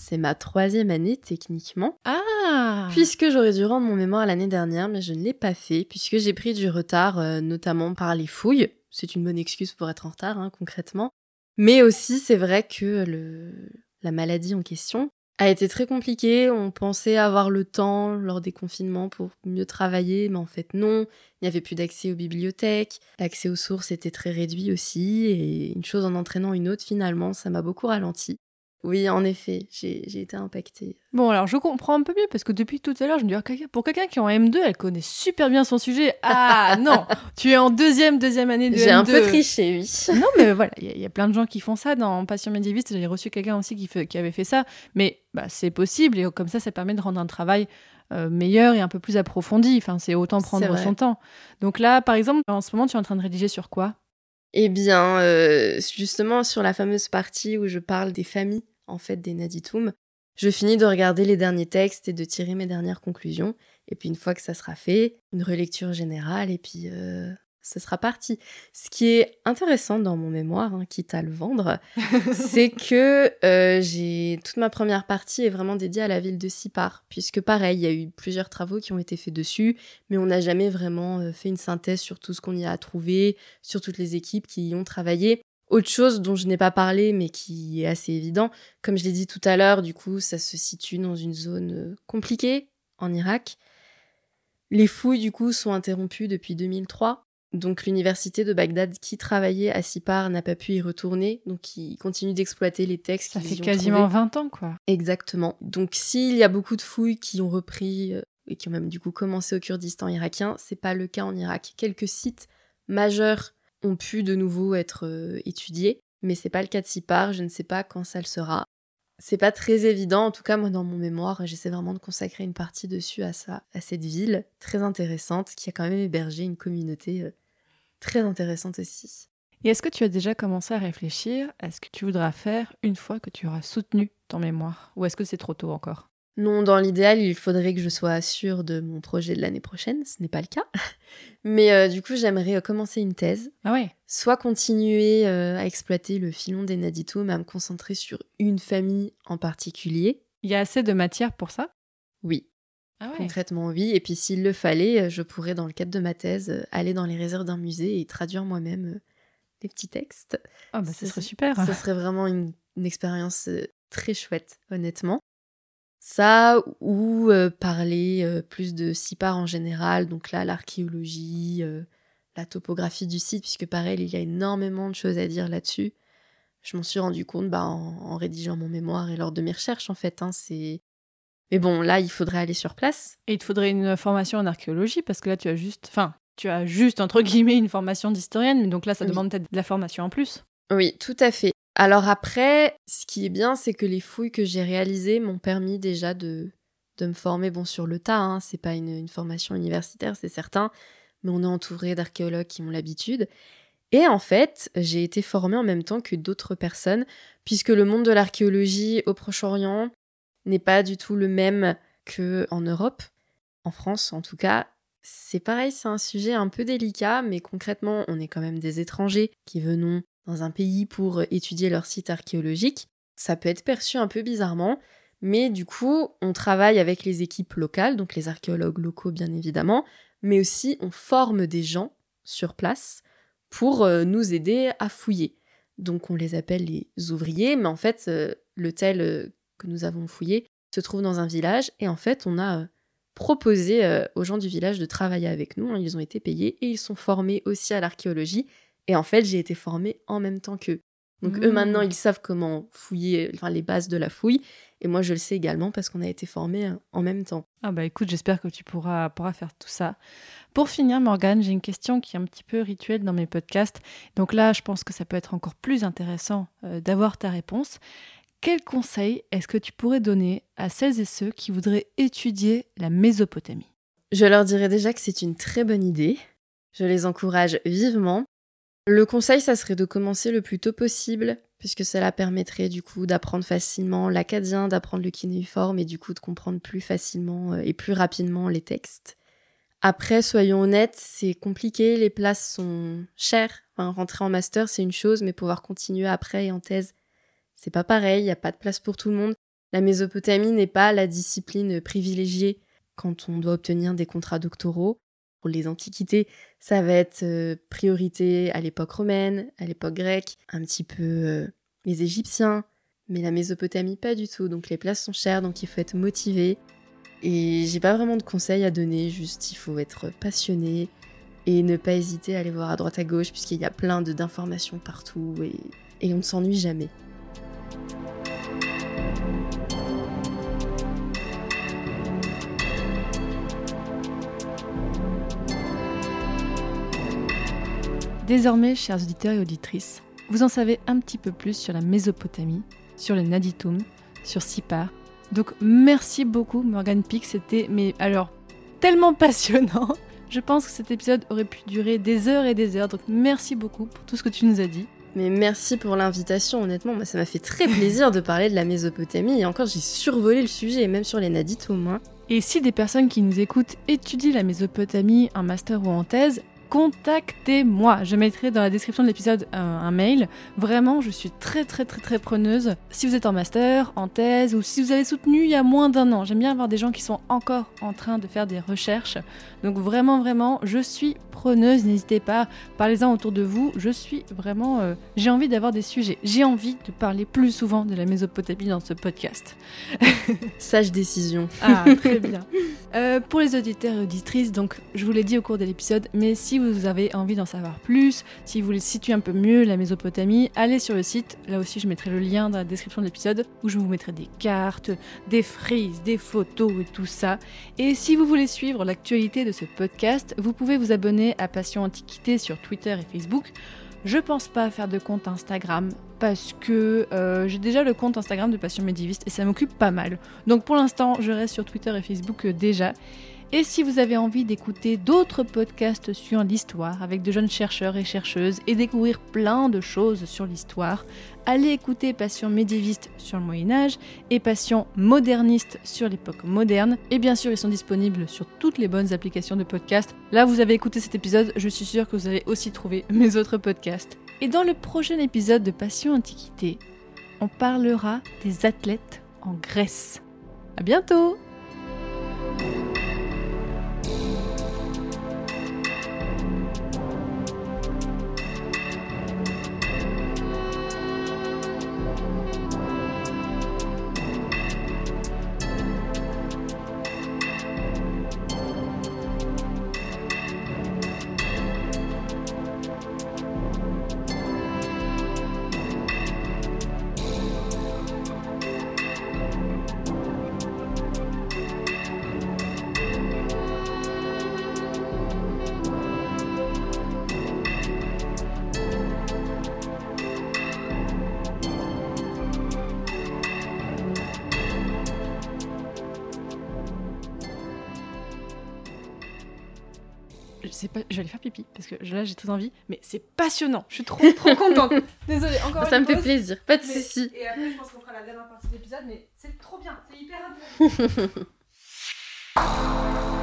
Speaker 2: c'est ma troisième année techniquement.
Speaker 1: Ah
Speaker 2: Puisque j'aurais dû rendre mon mémoire l'année dernière, mais je ne l'ai pas fait, puisque j'ai pris du retard, euh, notamment par les fouilles. C'est une bonne excuse pour être en retard, hein, concrètement. Mais aussi, c'est vrai que le... la maladie en question a été très compliquée. On pensait avoir le temps lors des confinements pour mieux travailler, mais en fait non. Il n'y avait plus d'accès aux bibliothèques. L'accès aux sources était très réduit aussi. Et une chose en entraînant une autre, finalement, ça m'a beaucoup ralenti. Oui, en effet, j'ai été impactée.
Speaker 1: Bon, alors je comprends un peu mieux parce que depuis tout à l'heure, je me dis, ah, pour quelqu'un qui est en M2, elle connaît super bien son sujet. Ah non, tu es en deuxième, deuxième année de
Speaker 2: J'ai un peu triché, oui.
Speaker 1: non, mais voilà, il y, a plein de gens qui font ça dans Passion médiéviste. J'ai reçu quelqu'un aussi qui, qui, avait fait ça. Mais bah, c'est possible et comme ça, ça permet de rendre un travail euh, meilleur et un peu plus approfondi. Enfin, c'est autant prendre son temps. Donc là, par exemple, en ce moment, tu es en train de rédiger sur quoi?
Speaker 2: Eh bien, euh, justement, sur la fameuse partie où je parle des familles en fait des Naditum. Je finis de regarder les derniers textes et de tirer mes dernières conclusions. Et puis une fois que ça sera fait, une relecture générale et puis euh, ce sera parti. Ce qui est intéressant dans mon mémoire, hein, quitte à le vendre, c'est que euh, j'ai toute ma première partie est vraiment dédiée à la ville de Sipar, puisque pareil, il y a eu plusieurs travaux qui ont été faits dessus, mais on n'a jamais vraiment euh, fait une synthèse sur tout ce qu'on y a trouvé, sur toutes les équipes qui y ont travaillé. Autre chose dont je n'ai pas parlé, mais qui est assez évident, comme je l'ai dit tout à l'heure, du coup, ça se situe dans une zone euh, compliquée en Irak. Les fouilles, du coup, sont interrompues depuis 2003. Donc l'université de Bagdad qui travaillait à Sipar n'a pas pu y retourner, donc ils continuent d'exploiter les textes.
Speaker 1: Ça fait quasiment 20 ans, quoi.
Speaker 2: Exactement. Donc s'il y a beaucoup de fouilles qui ont repris euh, et qui ont même du coup commencé au Kurdistan irakien, c'est pas le cas en Irak. Quelques sites majeurs ont pu de nouveau être euh, étudiés, mais c'est pas le cas de Sipar, je ne sais pas quand ça le sera. C'est pas très évident, en tout cas moi dans mon mémoire, j'essaie vraiment de consacrer une partie dessus à ça, à cette ville très intéressante qui a quand même hébergé une communauté euh, très intéressante aussi.
Speaker 1: Et est-ce que tu as déjà commencé à réfléchir à ce que tu voudras faire une fois que tu auras soutenu ton mémoire? Ou est-ce que c'est trop tôt encore?
Speaker 2: Non, dans l'idéal, il faudrait que je sois sûre de mon projet de l'année prochaine. Ce n'est pas le cas. Mais euh, du coup, j'aimerais euh, commencer une thèse.
Speaker 1: Ah ouais
Speaker 2: Soit continuer euh, à exploiter le filon des Naditomes, à me concentrer sur une famille en particulier.
Speaker 1: Il y a assez de matière pour ça?
Speaker 2: Oui.
Speaker 1: Ah ouais.
Speaker 2: Concrètement, oui. Et puis, s'il le fallait, je pourrais, dans le cadre de ma thèse, aller dans les réserves d'un musée et traduire moi-même les petits textes.
Speaker 1: Ah bah, ce serait super.
Speaker 2: Ce serait vraiment une expérience très chouette, honnêtement. Ça, ou euh, parler euh, plus de Sipar en général, donc là, l'archéologie, euh, la topographie du site, puisque pareil, il y a énormément de choses à dire là-dessus. Je m'en suis rendu compte bah, en, rédigeant mon mémoire et lors de mes recherches, en fait. Hein, c'est... Mais bon, là, il faudrait aller sur place.
Speaker 1: Et il te faudrait une formation en archéologie, parce que là, tu as juste... Enfin, tu as juste, entre guillemets, une formation d'historienne, mais donc là, ça demande peut-être de la formation en plus.
Speaker 2: Oui, tout à fait. Alors après, ce qui est bien, c'est que les fouilles que j'ai réalisées m'ont permis déjà de, me former bon sur le tas. Hein. C'est pas une, formation universitaire, c'est certain, mais on est entouré d'archéologues qui ont l'habitude. Et en fait, j'ai été formée en même temps que d'autres personnes, puisque le monde de l'archéologie au Proche-Orient n'est pas du tout le même que Europe, en France en tout cas. C'est pareil, c'est un sujet un peu délicat, mais concrètement, on est quand même des étrangers qui venons dans un pays pour étudier leur site archéologique. Ça peut être perçu un peu bizarrement, mais du coup, on travaille avec les équipes locales, donc les archéologues locaux bien évidemment, mais aussi on forme des gens sur place pour euh, nous aider à fouiller. Donc on les appelle les ouvriers, mais en fait, euh, le tel euh, que nous avons fouillé se trouve dans un village, et en fait, on a proposé aux gens du village de travailler avec nous, ils ont été payés, et ils sont formés aussi à l'archéologie, et en fait, j'ai été formée en même temps qu'eux. Donc eux maintenant, mmh. ils savent comment fouiller, enfin les bases de la fouille. Et moi, je le sais également parce qu'on a été formés euh, en même temps.
Speaker 1: Ah bah écoute, j'espère que tu pourras, pourras faire tout ça. Pour finir, Morgane, j'ai une question qui est un petit peu rituelle dans mes podcasts. Donc là, je pense que ça peut être encore plus intéressant euh, d'avoir ta réponse. quel conseil est-ce que tu pourrais donner à celles et ceux qui voudraient étudier la Mésopotamie?
Speaker 2: Je leur dirais déjà que c'est une très bonne idée. Je les encourage vivement. Le conseil, ça serait de commencer le plus tôt possible, puisque cela permettrait du coup d'apprendre facilement l'acadien, d'apprendre le kinéiforme et du coup de comprendre plus facilement euh, et plus rapidement les textes. Après, soyons honnêtes, c'est compliqué, les places sont chères. Rentrer en master, c'est une chose, mais pouvoir continuer après et en thèse, c'est pas pareil, il n'y a pas de place pour tout le monde. La Mésopotamie n'est pas la discipline privilégiée quand on doit obtenir des contrats doctoraux. Pour les antiquités, ça va être euh, priorité à l'époque romaine, à l'époque grecque, un petit peu euh, les Égyptiens, mais la Mésopotamie pas du tout. Donc les places sont chères, donc il faut être motivé. Et j'ai pas vraiment de conseils à donner, juste il faut être passionné et ne pas hésiter à aller voir à droite à gauche puisqu'il y a plein d'informations partout et, et on ne s'ennuie jamais.
Speaker 1: Désormais, chers auditeurs et auditrices, vous en savez un petit peu plus sur la Mésopotamie, sur les Naditum, sur Sipar. Donc merci beaucoup Morgan Peak, c'était mais alors tellement passionnant. Je pense que cet épisode aurait pu durer des heures et des heures, donc merci beaucoup pour tout ce que tu nous as dit.
Speaker 2: Mais merci pour l'invitation, honnêtement, moi ça m'a fait très plaisir de parler de la Mésopotamie et encore j'ai survolé le sujet, même sur les Naditum. Hein.
Speaker 1: Et si des personnes qui nous écoutent étudient la Mésopotamie en master ou en thèse, contactez-moi. Je mettrai dans la description de l'épisode un, mail. Vraiment, je suis très très très très preneuse. Si vous êtes en master, en thèse ou si vous avez soutenu il y a moins d'un an, j'aime bien avoir des gens qui sont encore en train de faire des recherches. Donc vraiment vraiment, je suis preneuse. N'hésitez pas, parlez-en autour de vous. Je suis vraiment, euh, j'ai envie d'avoir des sujets. J'ai envie de parler plus souvent de la Mésopotamie dans ce podcast.
Speaker 2: Sage décision.
Speaker 1: Ah très bien. Euh, pour les auditeurs et auditrices, donc je vous l'ai dit au cours de l'épisode, mais si vous avez envie d'en savoir plus, si vous voulez situer un peu mieux la Mésopotamie, allez sur le site. Là aussi, je mettrai le lien dans la description de l'épisode où je vous mettrai des cartes, des frises, des photos et tout ça. Et si vous voulez suivre l'actualité de ce podcast, vous pouvez vous abonner à Passion Antiquité sur Twitter et Facebook. Je pense pas faire de compte Instagram parce que euh, j'ai déjà le compte Instagram de Passion Médiviste et ça m'occupe pas mal. Donc pour l'instant, je reste sur Twitter et Facebook euh, déjà. Et si vous avez envie d'écouter d'autres podcasts sur l'histoire avec de jeunes chercheurs et chercheuses et découvrir plein de choses sur l'histoire, allez écouter Passion médiéviste sur le Moyen Âge et Passion moderniste sur l'époque moderne. Et bien sûr, ils sont disponibles sur toutes les bonnes applications de podcast. Là, vous avez écouté cet épisode, je suis sûre que vous avez aussi trouvé mes autres podcasts. Et dans le prochain épisode de Passion Antiquité, on parlera des athlètes en Grèce. À bientôt là j'ai très envie, mais c'est passionnant. Je suis trop trop contente. Désolée, encore
Speaker 2: Ça me fait plaisir, pas de soucis.
Speaker 1: Et après, je pense qu'on fera la dernière partie de l'épisode, mais c'est trop bien, c'est hyper intéressant.